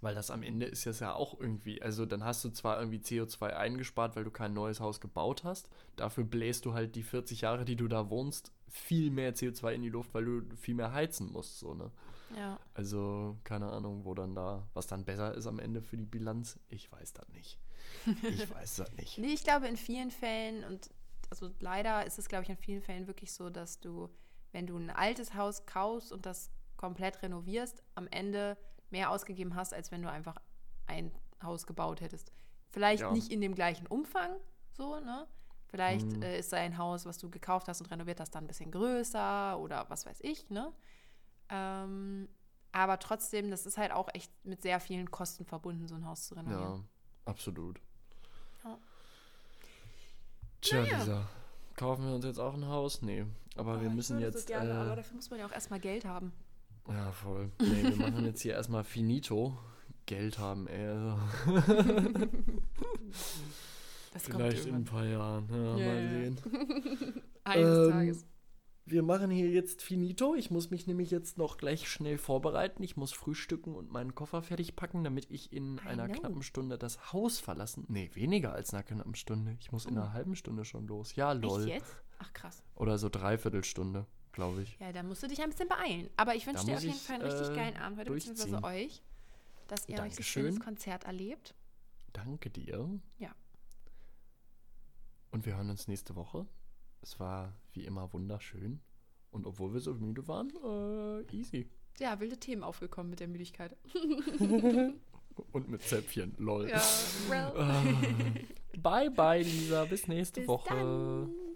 weil das am Ende ist das ja auch irgendwie, also dann hast du zwar irgendwie CO2 eingespart, weil du kein neues Haus gebaut hast, dafür bläst du halt die 40 Jahre, die du da wohnst, viel mehr CO2 in die Luft, weil du viel mehr heizen musst, so, ne? Ja. Also, keine Ahnung, wo dann da, was dann besser ist am Ende für die Bilanz, ich weiß das nicht. Ich weiß das nicht. nee, ich glaube in vielen Fällen und also leider ist es, glaube ich, in vielen Fällen wirklich so, dass du, wenn du ein altes Haus kaufst und das komplett renovierst, am Ende mehr ausgegeben hast, als wenn du einfach ein Haus gebaut hättest. Vielleicht ja. nicht in dem gleichen Umfang, so, ne? Vielleicht hm. äh, ist ein Haus, was du gekauft hast und renoviert hast, dann ein bisschen größer oder was weiß ich, ne? Ähm, aber trotzdem, das ist halt auch echt mit sehr vielen Kosten verbunden, so ein Haus zu renovieren. Ja, absolut. Ja. Tja, naja. Lisa, kaufen wir uns jetzt auch ein Haus? Nee, aber oh, wir müssen jetzt. So gerne, äh, aber dafür muss man ja auch erstmal Geld haben. Ja, voll. Nee, wir machen jetzt hier erstmal finito. Geld haben, ey. Also. Vielleicht in ein paar Jahren. Ja, yeah. mal sehen. Eines ähm, Tages wir machen hier jetzt finito. Ich muss mich nämlich jetzt noch gleich schnell vorbereiten. Ich muss frühstücken und meinen Koffer fertig packen, damit ich in I einer know. knappen Stunde das Haus verlassen. Nee, weniger als einer knappen Stunde. Ich muss oh. in einer halben Stunde schon los. Ja, lol. Echt jetzt? Ach krass. Oder so dreiviertel Stunde, glaube ich. Ja, da musst du dich ein bisschen beeilen. Aber ich wünsche dir auf jeden ich, Fall einen richtig äh, geilen Abend heute, beziehungsweise euch, dass ihr Dankeschön. euch ein schönes Konzert erlebt. Danke dir. Ja. Und wir hören uns nächste Woche. Es war wie immer wunderschön. Und obwohl wir so müde waren, äh, easy. Ja, wilde Themen aufgekommen mit der Müdigkeit. Und mit Zäpfchen, lol. Ja, well. Bye, bye, Lisa. Bis nächste Bis Woche. Dann.